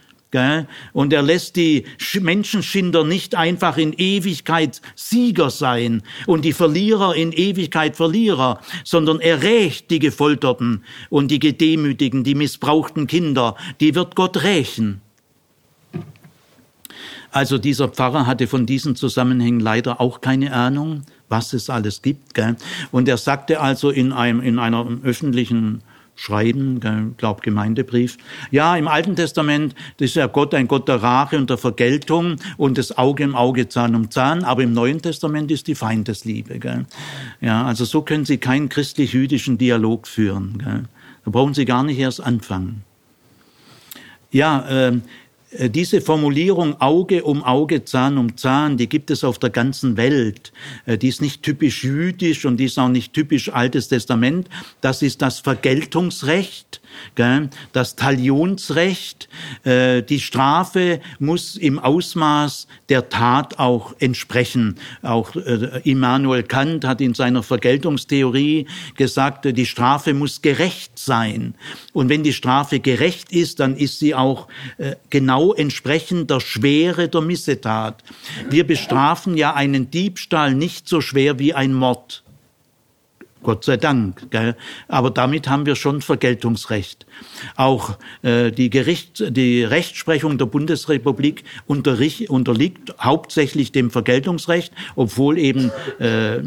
Und er lässt die Menschenschinder nicht einfach in Ewigkeit Sieger sein und die Verlierer in Ewigkeit Verlierer, sondern er rächt die Gefolterten und die Gedemütigen, die missbrauchten Kinder, die wird Gott rächen. Also dieser Pfarrer hatte von diesen Zusammenhängen leider auch keine Ahnung, was es alles gibt. Und er sagte also in, einem, in einer öffentlichen schreiben, glaub Gemeindebrief. Ja, im Alten Testament ist ja Gott ein Gott der Rache und der Vergeltung und das Auge im Auge, Zahn um Zahn, aber im Neuen Testament ist die Feindesliebe. Gell? Ja, also so können Sie keinen christlich-jüdischen Dialog führen. Gell? Da brauchen Sie gar nicht erst anfangen. Ja, äh, diese Formulierung Auge um Auge, Zahn um Zahn, die gibt es auf der ganzen Welt. Äh, die ist nicht typisch jüdisch und die ist auch nicht typisch Altes Testament. Das ist das Vergeltungsrecht das Talionsrecht, äh, die Strafe muss im Ausmaß der Tat auch entsprechen. Auch äh, Immanuel Kant hat in seiner Vergeltungstheorie gesagt, die Strafe muss gerecht sein. Und wenn die Strafe gerecht ist, dann ist sie auch äh, genau entsprechend der Schwere der Missetat. Wir bestrafen ja einen Diebstahl nicht so schwer wie ein Mord. Gott sei Dank. Gell? Aber damit haben wir schon Vergeltungsrecht. Auch äh, die, Gericht, die Rechtsprechung der Bundesrepublik unterliegt hauptsächlich dem Vergeltungsrecht, obwohl eben äh,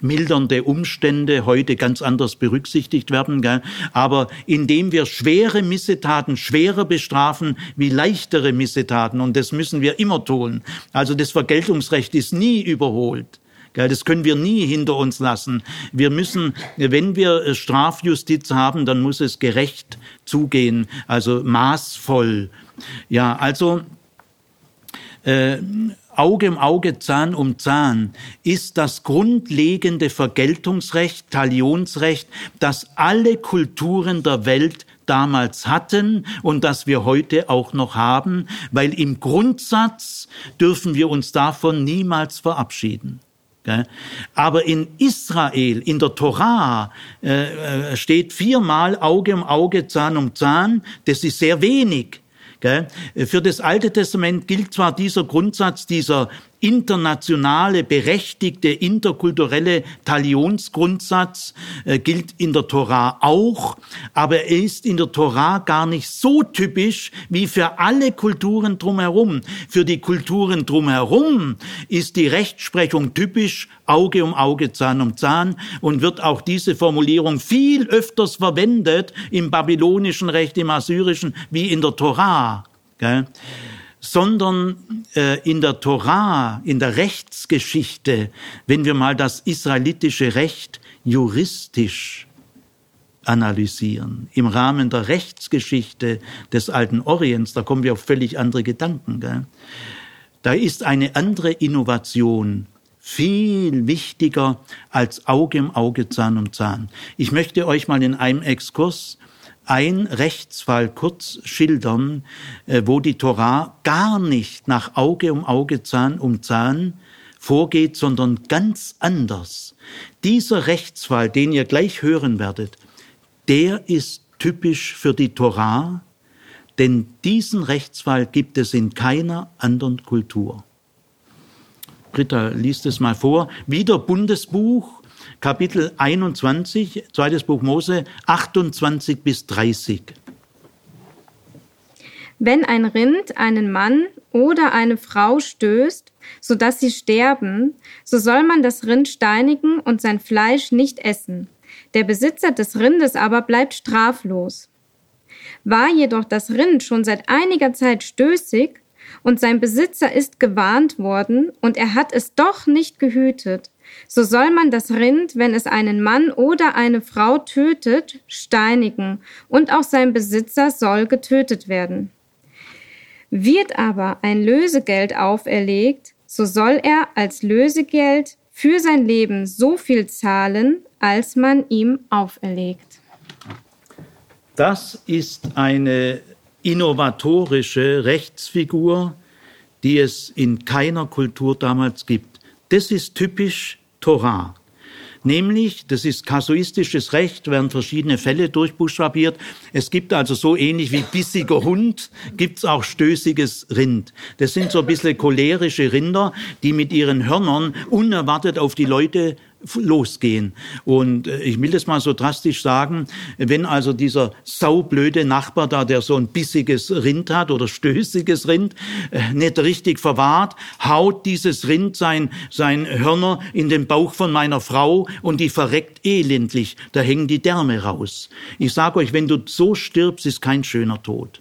mildernde Umstände heute ganz anders berücksichtigt werden. Gell? Aber indem wir schwere Missetaten schwerer bestrafen wie leichtere Missetaten, und das müssen wir immer tun. Also das Vergeltungsrecht ist nie überholt. Das können wir nie hinter uns lassen. Wir müssen, wenn wir äh, Strafjustiz haben, dann muss es gerecht zugehen, also maßvoll. Ja, also äh, Auge um Auge, Zahn um Zahn ist das grundlegende Vergeltungsrecht, Talionsrecht, das alle Kulturen der Welt damals hatten und das wir heute auch noch haben, weil im Grundsatz dürfen wir uns davon niemals verabschieden. Aber in Israel, in der Torah, äh, äh, steht viermal Auge um Auge, Zahn um Zahn. Das ist sehr wenig. Für das Alte Testament gilt zwar dieser Grundsatz dieser internationale, berechtigte, interkulturelle Talionsgrundsatz äh, gilt in der Torah auch, aber er ist in der Torah gar nicht so typisch wie für alle Kulturen drumherum. Für die Kulturen drumherum ist die Rechtsprechung typisch Auge um Auge, Zahn um Zahn und wird auch diese Formulierung viel öfters verwendet im babylonischen Recht, im assyrischen wie in der Torah. Gell? Sondern äh, in der Torah, in der Rechtsgeschichte, wenn wir mal das israelitische Recht juristisch analysieren, im Rahmen der Rechtsgeschichte des alten Orients, da kommen wir auf völlig andere Gedanken. Gell? Da ist eine andere Innovation viel wichtiger als Auge im Auge, Zahn um Zahn. Ich möchte euch mal in einem Exkurs ein Rechtsfall kurz schildern, äh, wo die Torah gar nicht nach Auge um Auge, Zahn um Zahn vorgeht, sondern ganz anders. Dieser Rechtsfall, den ihr gleich hören werdet, der ist typisch für die Torah, denn diesen Rechtsfall gibt es in keiner anderen Kultur. Britta liest es mal vor. Wieder Bundesbuch, Kapitel 21, zweites Buch Mose, 28 bis 30. Wenn ein Rind einen Mann oder eine Frau stößt, so dass sie sterben, so soll man das Rind steinigen und sein Fleisch nicht essen. Der Besitzer des Rindes aber bleibt straflos. War jedoch das Rind schon seit einiger Zeit stößig und sein Besitzer ist gewarnt worden und er hat es doch nicht gehütet, so soll man das Rind, wenn es einen Mann oder eine Frau tötet, steinigen, und auch sein Besitzer soll getötet werden. Wird aber ein Lösegeld auferlegt, so soll er als Lösegeld für sein Leben so viel zahlen, als man ihm auferlegt. Das ist eine innovatorische Rechtsfigur, die es in keiner Kultur damals gibt. Das ist typisch Torah. Nämlich, das ist kasuistisches Recht, werden verschiedene Fälle durchbuchstabiert. Es gibt also so ähnlich wie bissiger Hund, gibt's auch stößiges Rind. Das sind so ein bisschen cholerische Rinder, die mit ihren Hörnern unerwartet auf die Leute losgehen. Und äh, ich will das mal so drastisch sagen, wenn also dieser saublöde Nachbar da, der so ein bissiges Rind hat oder stößiges Rind, äh, nicht richtig verwahrt, haut dieses Rind sein, sein Hörner in den Bauch von meiner Frau und die verreckt elendlich. Da hängen die Därme raus. Ich sage euch, wenn du so stirbst, ist kein schöner Tod.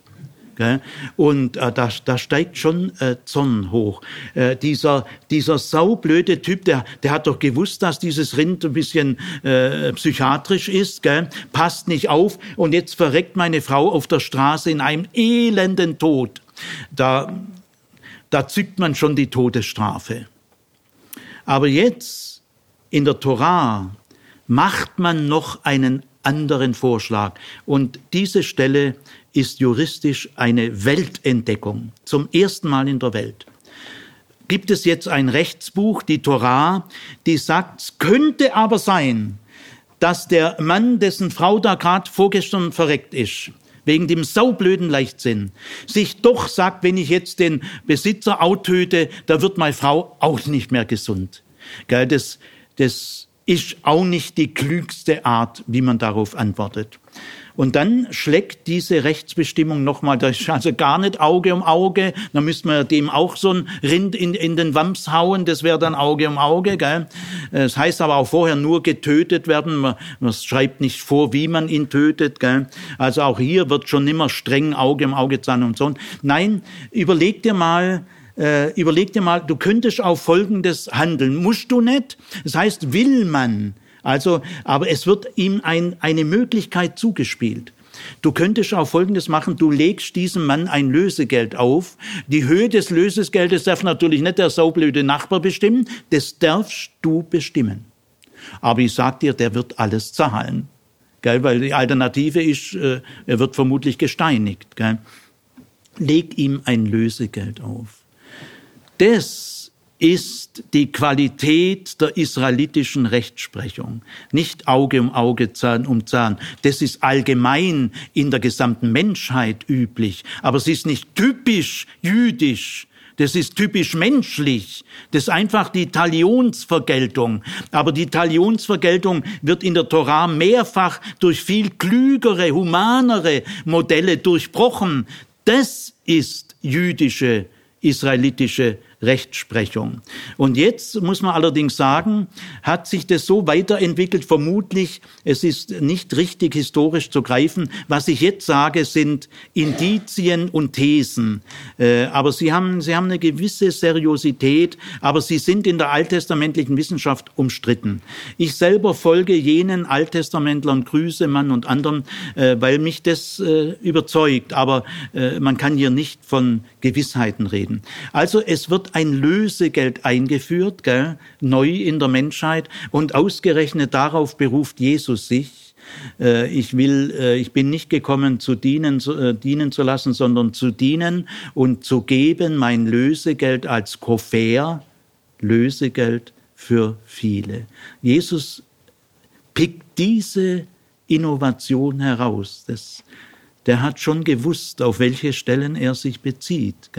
Und äh, da, da steigt schon äh, Zorn hoch. Äh, dieser, dieser saublöde Typ, der, der hat doch gewusst, dass dieses Rind ein bisschen äh, psychiatrisch ist, gell? passt nicht auf und jetzt verreckt meine Frau auf der Straße in einem elenden Tod. Da, da zückt man schon die Todesstrafe. Aber jetzt in der Torah macht man noch einen anderen Vorschlag. Und diese Stelle ist juristisch eine Weltentdeckung, zum ersten Mal in der Welt. Gibt es jetzt ein Rechtsbuch, die Torah, die sagt, es könnte aber sein, dass der Mann, dessen Frau da gerade vorgestern verreckt ist, wegen dem saublöden Leichtsinn, sich doch sagt, wenn ich jetzt den Besitzer auch töte, da wird meine Frau auch nicht mehr gesund. Das, das ist auch nicht die klügste Art, wie man darauf antwortet. Und dann schlägt diese Rechtsbestimmung nochmal, das ist also gar nicht Auge um Auge, dann müsste man dem auch so ein Rind in, in den Wams hauen, das wäre dann Auge um Auge. Gell? Das heißt aber auch vorher nur getötet werden, man, man schreibt nicht vor, wie man ihn tötet. Gell? Also auch hier wird schon immer streng Auge um Auge sein und so. Nein, überleg dir mal, äh, überleg dir mal, du könntest auf Folgendes handeln. Musst du nicht? Das heißt, will man also, aber es wird ihm ein, eine Möglichkeit zugespielt. Du könntest auch Folgendes machen, du legst diesem Mann ein Lösegeld auf. Die Höhe des Lösegeldes darf natürlich nicht der saublöde Nachbar bestimmen, das darfst du bestimmen. Aber ich sag dir, der wird alles zahlen. Gell? Weil die Alternative ist, äh, er wird vermutlich gesteinigt. Gell? Leg ihm ein Lösegeld auf. Das ist die Qualität der israelitischen Rechtsprechung. Nicht Auge um Auge, Zahn um Zahn. Das ist allgemein in der gesamten Menschheit üblich. Aber es ist nicht typisch jüdisch. Das ist typisch menschlich. Das ist einfach die Talionsvergeltung. Aber die Talionsvergeltung wird in der Torah mehrfach durch viel klügere, humanere Modelle durchbrochen. Das ist jüdische, israelitische Rechtsprechung. Und jetzt muss man allerdings sagen, hat sich das so weiterentwickelt, vermutlich, es ist nicht richtig historisch zu greifen. Was ich jetzt sage, sind Indizien und Thesen. Äh, aber sie haben, sie haben eine gewisse Seriosität, aber sie sind in der alttestamentlichen Wissenschaft umstritten. Ich selber folge jenen Alttestamentlern, Grüsemann und anderen, äh, weil mich das äh, überzeugt. Aber man kann hier nicht von Gewissheiten reden. Also es wird ein Lösegeld eingeführt, gell, neu in der Menschheit, und ausgerechnet darauf beruft Jesus sich. Äh, ich will, äh, ich bin nicht gekommen zu dienen, zu, äh, dienen zu lassen, sondern zu dienen und zu geben mein Lösegeld als Koffer, Lösegeld für viele. Jesus pickt diese Innovation heraus. Das der hat schon gewusst, auf welche Stellen er sich bezieht.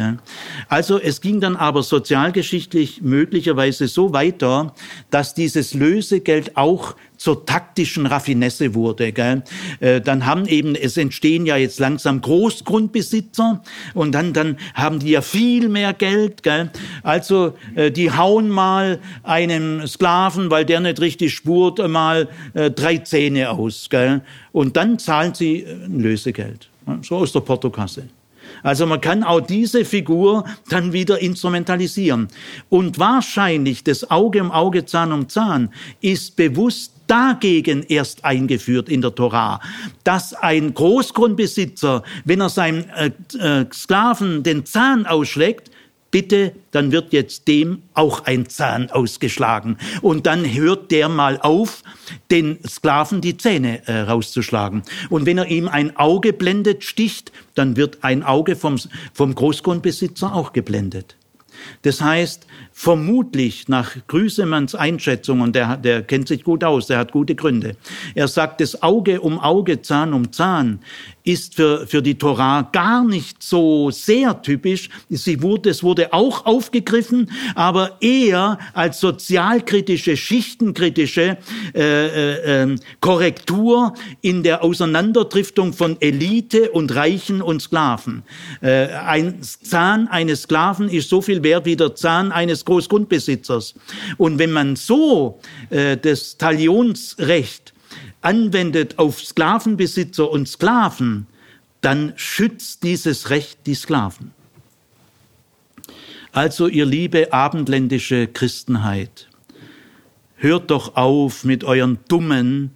Also es ging dann aber sozialgeschichtlich möglicherweise so weiter, dass dieses Lösegeld auch zur taktischen Raffinesse wurde. Gell? Äh, dann haben eben, es entstehen ja jetzt langsam Großgrundbesitzer und dann, dann haben die ja viel mehr Geld. Gell? Also äh, die hauen mal einem Sklaven, weil der nicht richtig spurt, mal äh, drei Zähne aus. Gell? Und dann zahlen sie ein Lösegeld. So aus der Portokasse. Also man kann auch diese Figur dann wieder instrumentalisieren. Und wahrscheinlich das Auge um Auge, Zahn um Zahn ist bewusst dagegen erst eingeführt in der Torah, dass ein Großgrundbesitzer, wenn er seinem äh, äh, Sklaven den Zahn ausschlägt, bitte, dann wird jetzt dem auch ein Zahn ausgeschlagen. Und dann hört der mal auf, den Sklaven die Zähne äh, rauszuschlagen. Und wenn er ihm ein Auge blendet, sticht, dann wird ein Auge vom, vom Großgrundbesitzer auch geblendet. Das heißt, vermutlich nach Grüsemanns Einschätzung, und der, der kennt sich gut aus, der hat gute Gründe, er sagt, das Auge um Auge, Zahn um Zahn ist für, für die Torah gar nicht so sehr typisch. Sie wurde, es wurde auch aufgegriffen, aber eher als sozialkritische, schichtenkritische äh, äh, ähm, Korrektur in der Auseinanderdriftung von Elite und Reichen und Sklaven. Äh, ein Zahn eines Sklaven ist so viel wert wie der Zahn eines Großgrundbesitzers. Und wenn man so äh, das Talionsrecht anwendet auf Sklavenbesitzer und Sklaven, dann schützt dieses Recht die Sklaven. Also ihr liebe abendländische Christenheit, hört doch auf mit euren dummen,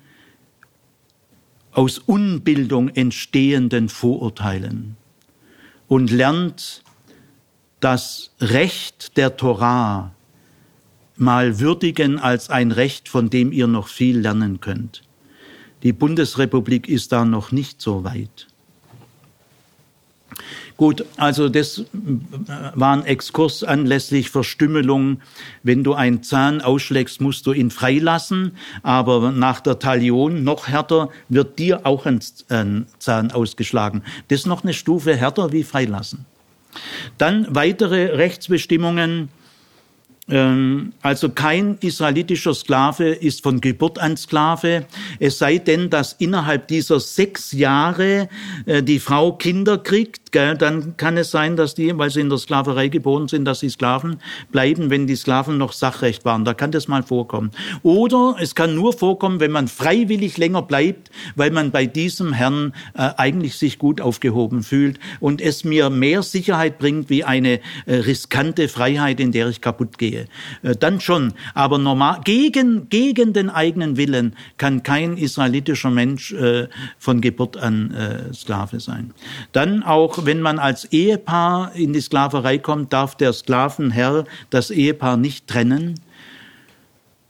aus Unbildung entstehenden Vorurteilen und lernt das Recht der Torah mal würdigen als ein Recht, von dem ihr noch viel lernen könnt. Die Bundesrepublik ist da noch nicht so weit. Gut, also das war ein Exkurs anlässlich Verstümmelung. Wenn du einen Zahn ausschlägst, musst du ihn freilassen, aber nach der Talion noch härter wird dir auch ein Zahn ausgeschlagen. Das ist noch eine Stufe härter wie freilassen. Dann weitere Rechtsbestimmungen. Ähm, also kein israelitischer Sklave ist von Geburt an Sklave, es sei denn, dass innerhalb dieser sechs Jahre äh, die Frau Kinder kriegt, dann kann es sein, dass die, weil sie in der Sklaverei geboren sind, dass sie Sklaven bleiben, wenn die Sklaven noch Sachrecht waren. Da kann das mal vorkommen. Oder es kann nur vorkommen, wenn man freiwillig länger bleibt, weil man bei diesem Herrn äh, eigentlich sich gut aufgehoben fühlt und es mir mehr Sicherheit bringt wie eine äh, riskante Freiheit, in der ich kaputt gehe. Äh, dann schon. Aber normal, gegen, gegen den eigenen Willen kann kein israelitischer Mensch äh, von Geburt an äh, Sklave sein. Dann auch, wenn man als Ehepaar in die Sklaverei kommt, darf der Sklavenherr das Ehepaar nicht trennen.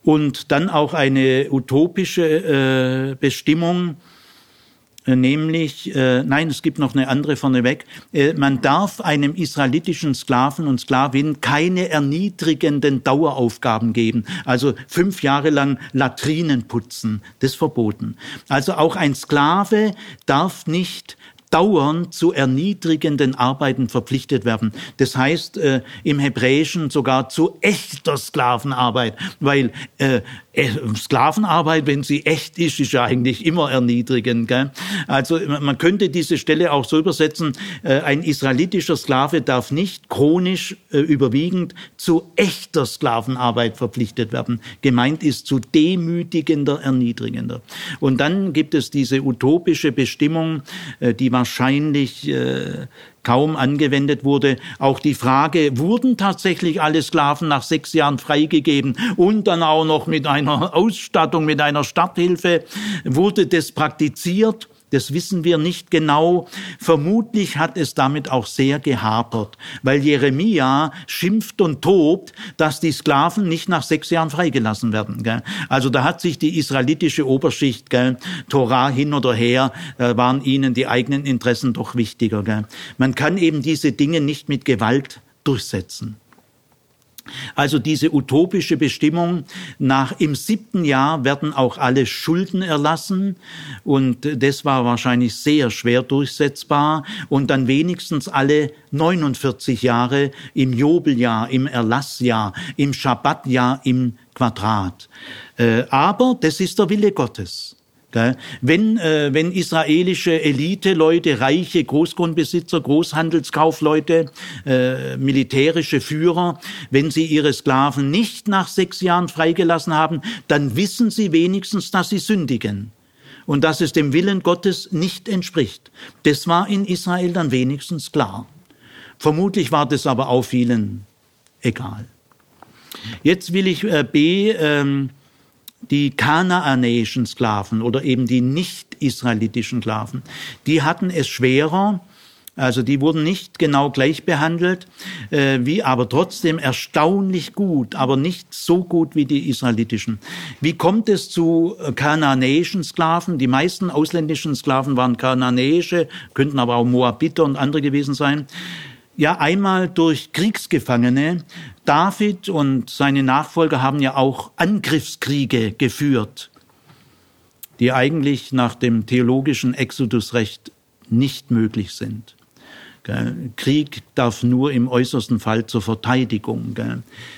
Und dann auch eine utopische äh, Bestimmung, äh, nämlich, äh, nein, es gibt noch eine andere vorneweg, äh, man darf einem israelitischen Sklaven und Sklavin keine erniedrigenden Daueraufgaben geben. Also fünf Jahre lang Latrinen putzen, das ist verboten. Also auch ein Sklave darf nicht dauernd zu erniedrigenden Arbeiten verpflichtet werden. Das heißt äh, im Hebräischen sogar zu echter Sklavenarbeit, weil äh, Sklavenarbeit, wenn sie echt ist, ist ja eigentlich immer erniedrigend. Gell? Also man könnte diese Stelle auch so übersetzen, äh, ein israelitischer Sklave darf nicht chronisch äh, überwiegend zu echter Sklavenarbeit verpflichtet werden. Gemeint ist zu demütigender, erniedrigender. Und dann gibt es diese utopische Bestimmung, äh, die wahrscheinlich äh, kaum angewendet wurde. Auch die Frage, wurden tatsächlich alle Sklaven nach sechs Jahren freigegeben und dann auch noch mit einer Ausstattung, mit einer Starthilfe, wurde das praktiziert? Das wissen wir nicht genau. Vermutlich hat es damit auch sehr gehapert, weil Jeremia schimpft und tobt, dass die Sklaven nicht nach sechs Jahren freigelassen werden. Gell? Also da hat sich die israelitische Oberschicht, gell, Torah hin oder her, äh, waren ihnen die eigenen Interessen doch wichtiger. Gell? Man kann eben diese Dinge nicht mit Gewalt durchsetzen. Also diese utopische Bestimmung, nach im siebten Jahr werden auch alle Schulden erlassen und das war wahrscheinlich sehr schwer durchsetzbar und dann wenigstens alle 49 Jahre im Jobeljahr, im Erlassjahr, im Schabbatjahr im Quadrat. Äh, aber das ist der Wille Gottes. Wenn, äh, wenn israelische Elite-Leute, reiche Großgrundbesitzer, Großhandelskaufleute, äh, militärische Führer, wenn sie ihre Sklaven nicht nach sechs Jahren freigelassen haben, dann wissen sie wenigstens, dass sie sündigen und dass es dem Willen Gottes nicht entspricht. Das war in Israel dann wenigstens klar. Vermutlich war das aber auch vielen egal. Jetzt will ich äh, B. Ähm, die kanaanäischen Sklaven oder eben die nicht-israelitischen Sklaven, die hatten es schwerer, also die wurden nicht genau gleich behandelt, äh, wie aber trotzdem erstaunlich gut, aber nicht so gut wie die israelitischen. Wie kommt es zu kanaanäischen Sklaven? Die meisten ausländischen Sklaven waren kanaanäische, könnten aber auch Moabiter und andere gewesen sein. Ja, einmal durch Kriegsgefangene. David und seine Nachfolger haben ja auch Angriffskriege geführt, die eigentlich nach dem theologischen Exodusrecht nicht möglich sind. Krieg darf nur im äußersten Fall zur Verteidigung.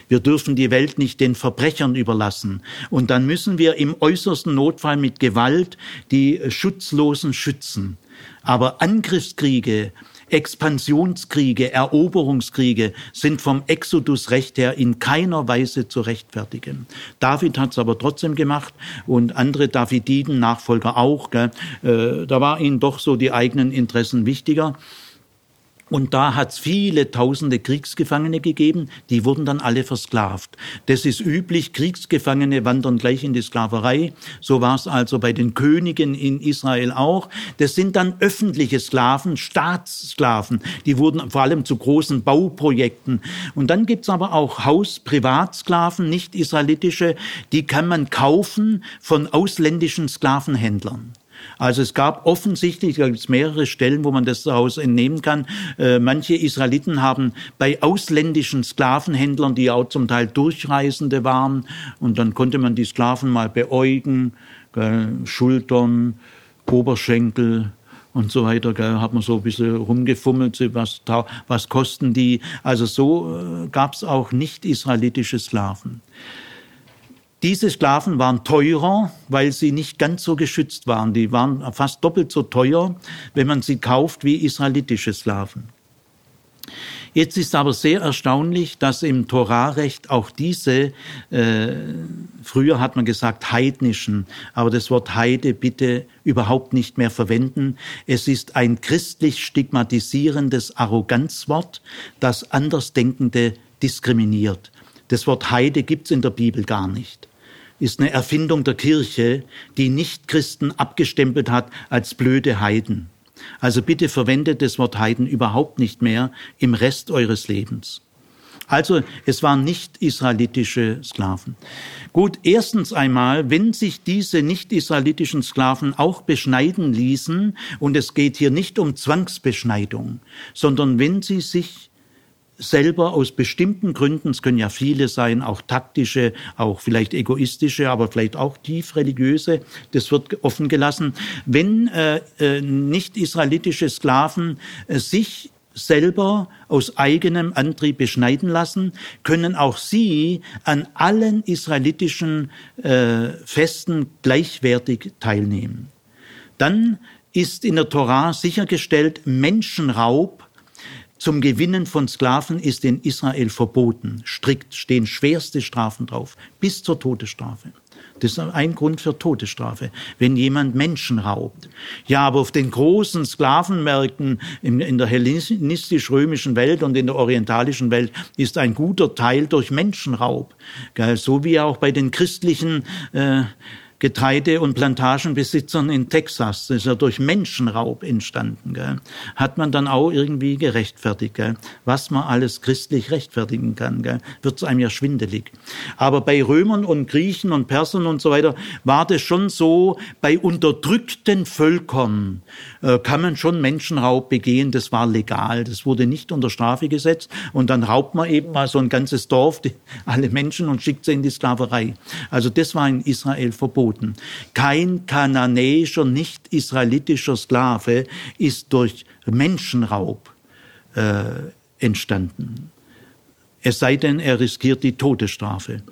Wir dürfen die Welt nicht den Verbrechern überlassen. Und dann müssen wir im äußersten Notfall mit Gewalt die Schutzlosen schützen. Aber Angriffskriege Expansionskriege, Eroberungskriege sind vom Exodusrecht her in keiner Weise zu rechtfertigen. David hat es aber trotzdem gemacht und andere Davididen, Nachfolger auch. Gell? Äh, da war ihnen doch so die eigenen Interessen wichtiger. Und da hat es viele tausende Kriegsgefangene gegeben, die wurden dann alle versklavt. Das ist üblich, Kriegsgefangene wandern gleich in die Sklaverei. So war es also bei den Königen in Israel auch. Das sind dann öffentliche Sklaven, Staatssklaven. Die wurden vor allem zu großen Bauprojekten. Und dann gibt's aber auch Haus-Privatsklaven, nicht israelitische, die kann man kaufen von ausländischen Sklavenhändlern. Also es gab offensichtlich, da gibt mehrere Stellen, wo man das daraus entnehmen kann, äh, manche Israeliten haben bei ausländischen Sklavenhändlern, die auch zum Teil Durchreisende waren, und dann konnte man die Sklaven mal beäugen, gell, Schultern, Oberschenkel, und so weiter, gell, hat man so ein bisschen rumgefummelt, was, was kosten die. Also so äh, gab es auch nicht-israelitische Sklaven. Diese Sklaven waren teurer, weil sie nicht ganz so geschützt waren. Die waren fast doppelt so teuer, wenn man sie kauft, wie israelitische Sklaven. Jetzt ist aber sehr erstaunlich, dass im Torarecht auch diese, äh, früher hat man gesagt heidnischen, aber das Wort Heide bitte überhaupt nicht mehr verwenden. Es ist ein christlich stigmatisierendes Arroganzwort, das Andersdenkende diskriminiert. Das Wort Heide gibt's in der Bibel gar nicht ist eine Erfindung der Kirche, die Nicht-Christen abgestempelt hat als blöde Heiden. Also bitte verwendet das Wort Heiden überhaupt nicht mehr im Rest eures Lebens. Also es waren nicht israelitische Sklaven. Gut, erstens einmal, wenn sich diese nicht-israelitischen Sklaven auch beschneiden ließen, und es geht hier nicht um Zwangsbeschneidung, sondern wenn sie sich selber aus bestimmten Gründen, es können ja viele sein, auch taktische, auch vielleicht egoistische, aber vielleicht auch tief religiöse, das wird offen gelassen. Wenn äh, äh, nicht israelitische Sklaven äh, sich selber aus eigenem Antrieb beschneiden lassen, können auch sie an allen israelitischen äh, Festen gleichwertig teilnehmen. Dann ist in der Torah sichergestellt, Menschenraub zum Gewinnen von Sklaven ist in Israel verboten. Strikt stehen schwerste Strafen drauf, bis zur Todesstrafe. Das ist ein Grund für Todesstrafe, wenn jemand Menschen raubt. Ja, aber auf den großen Sklavenmärkten in, in der hellenistisch-römischen Welt und in der orientalischen Welt ist ein guter Teil durch Menschenraub. So wie auch bei den christlichen äh, Getreide- und Plantagenbesitzern in Texas, das ist ja durch Menschenraub entstanden, gell, hat man dann auch irgendwie gerechtfertigt, gell, was man alles christlich rechtfertigen kann, wird es einem ja schwindelig. Aber bei Römern und Griechen und Persern und so weiter war das schon so, bei unterdrückten Völkern äh, kann man schon Menschenraub begehen, das war legal, das wurde nicht unter Strafe gesetzt. Und dann raubt man eben mal so ein ganzes Dorf, die, alle Menschen und schickt sie in die Sklaverei. Also das war in Israel verboten. Kein kananäischer, nicht israelitischer Sklave ist durch Menschenraub äh, entstanden. Es sei denn, er riskiert die Todesstrafe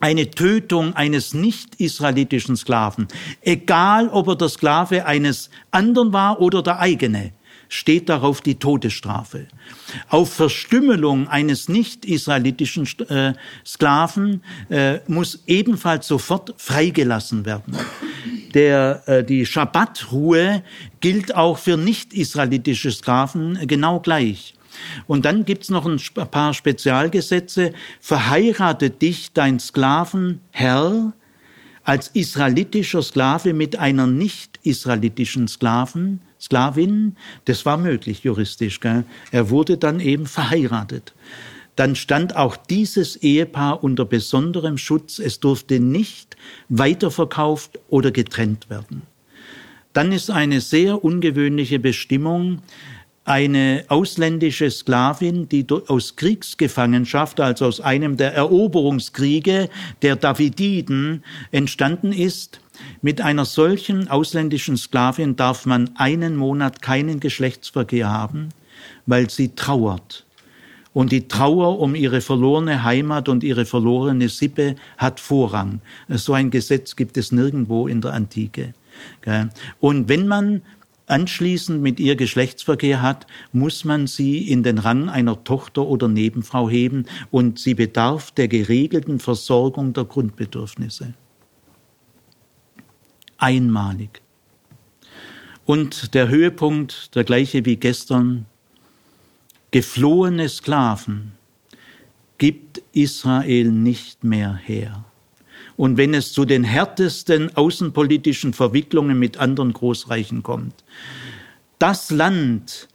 eine Tötung eines nicht-israelitischen Sklaven, egal ob er der Sklave eines anderen war oder der eigene, steht darauf die Todesstrafe. Auf Verstümmelung eines nicht-israelitischen äh, Sklaven äh, muss ebenfalls sofort freigelassen werden. Der, äh, die Schabbatruhe gilt auch für nicht-israelitische Sklaven genau gleich. Und dann gibt's noch ein paar Spezialgesetze. Verheirate dich dein Sklavenherr als israelitischer Sklave mit einer nicht-israelitischen Sklaven, Sklavin. Das war möglich juristisch. Gell? Er wurde dann eben verheiratet. Dann stand auch dieses Ehepaar unter besonderem Schutz. Es durfte nicht weiterverkauft oder getrennt werden. Dann ist eine sehr ungewöhnliche Bestimmung, eine ausländische Sklavin, die aus Kriegsgefangenschaft, also aus einem der Eroberungskriege der Davididen entstanden ist. Mit einer solchen ausländischen Sklavin darf man einen Monat keinen Geschlechtsverkehr haben, weil sie trauert. Und die Trauer um ihre verlorene Heimat und ihre verlorene Sippe hat Vorrang. So ein Gesetz gibt es nirgendwo in der Antike. Und wenn man anschließend mit ihr Geschlechtsverkehr hat, muss man sie in den Rang einer Tochter oder Nebenfrau heben und sie bedarf der geregelten Versorgung der Grundbedürfnisse. Einmalig. Und der Höhepunkt, der gleiche wie gestern, geflohene Sklaven gibt Israel nicht mehr her und wenn es zu den härtesten außenpolitischen Verwicklungen mit anderen Großreichen kommt. Das Land,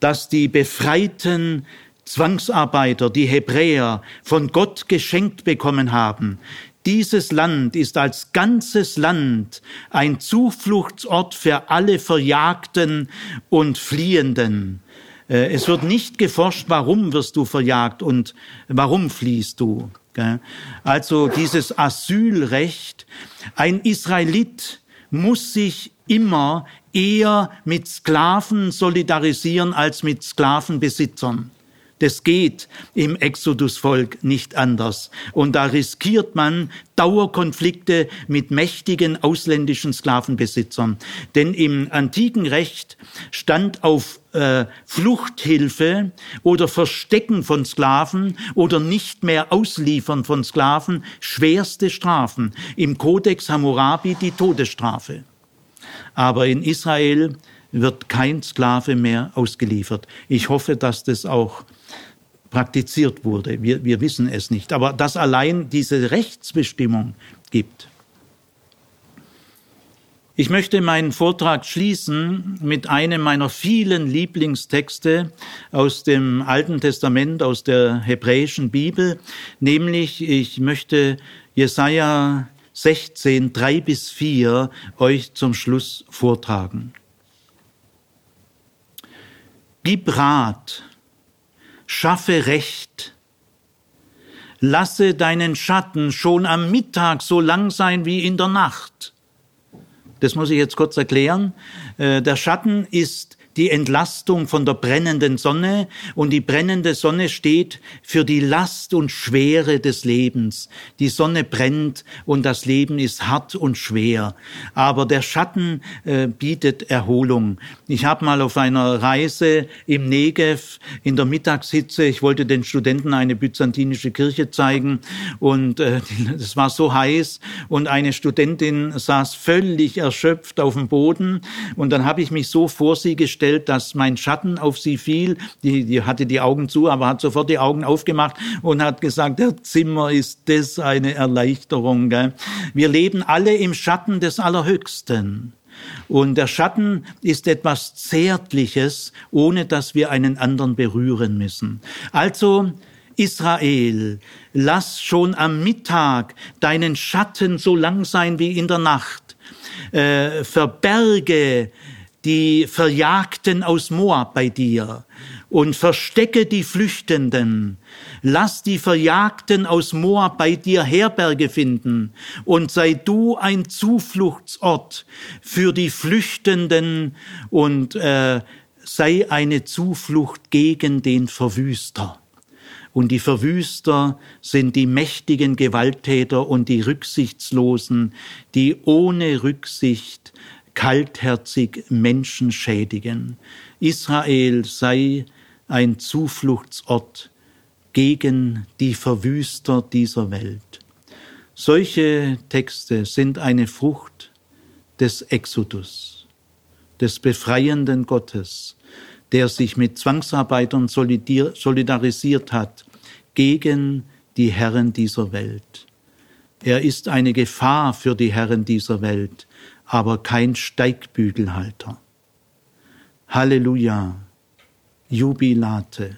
das die befreiten Zwangsarbeiter, die Hebräer, von Gott geschenkt bekommen haben, dieses Land ist als ganzes Land ein Zufluchtsort für alle Verjagten und Fliehenden. Äh, es wird nicht geforscht, warum wirst du verjagt und warum fliehst du. Also dieses Asylrecht, ein Israelit muss sich immer eher mit Sklaven solidarisieren als mit Sklavenbesitzern. Das geht im Exodusvolk nicht anders. Und da riskiert man Dauerkonflikte mit mächtigen ausländischen Sklavenbesitzern. Denn im antiken Recht stand auf äh, Fluchthilfe oder Verstecken von Sklaven oder nicht mehr Ausliefern von Sklaven schwerste Strafen. Im Kodex Hammurabi die Todesstrafe. Aber in Israel wird kein Sklave mehr ausgeliefert. Ich hoffe, dass das auch praktiziert wurde. Wir, wir wissen es nicht. Aber dass allein diese Rechtsbestimmung gibt. Ich möchte meinen Vortrag schließen mit einem meiner vielen Lieblingstexte aus dem Alten Testament, aus der hebräischen Bibel, nämlich ich möchte Jesaja 16, 3 bis 4 euch zum Schluss vortragen. Gib Rat, schaffe Recht, lasse deinen Schatten schon am Mittag so lang sein wie in der Nacht. Das muss ich jetzt kurz erklären. Äh, der Schatten ist die Entlastung von der brennenden Sonne. Und die brennende Sonne steht für die Last und Schwere des Lebens. Die Sonne brennt und das Leben ist hart und schwer, aber der Schatten äh, bietet Erholung. Ich habe mal auf einer Reise im Negev in der Mittagshitze, ich wollte den Studenten eine byzantinische Kirche zeigen. Und äh, es war so heiß. Und eine Studentin saß völlig erschöpft auf dem Boden. Und dann habe ich mich so vor sie gestellt, festgestellt, dass mein Schatten auf sie fiel. Die, die hatte die Augen zu, aber hat sofort die Augen aufgemacht und hat gesagt, der Zimmer ist das eine Erleichterung. Gell? Wir leben alle im Schatten des Allerhöchsten. Und der Schatten ist etwas Zärtliches, ohne dass wir einen anderen berühren müssen. Also, Israel, lass schon am Mittag deinen Schatten so lang sein wie in der Nacht. Äh, verberge die Verjagten aus Moab bei dir und verstecke die Flüchtenden. Lass die Verjagten aus Moab bei dir Herberge finden und sei du ein Zufluchtsort für die Flüchtenden und äh, sei eine Zuflucht gegen den Verwüster. Und die Verwüster sind die mächtigen Gewalttäter und die Rücksichtslosen, die ohne Rücksicht kaltherzig Menschen schädigen. Israel sei ein Zufluchtsort gegen die Verwüster dieser Welt. Solche Texte sind eine Frucht des Exodus, des befreienden Gottes, der sich mit Zwangsarbeitern solidarisiert hat gegen die Herren dieser Welt. Er ist eine Gefahr für die Herren dieser Welt, aber kein Steigbügelhalter. Halleluja, Jubilate.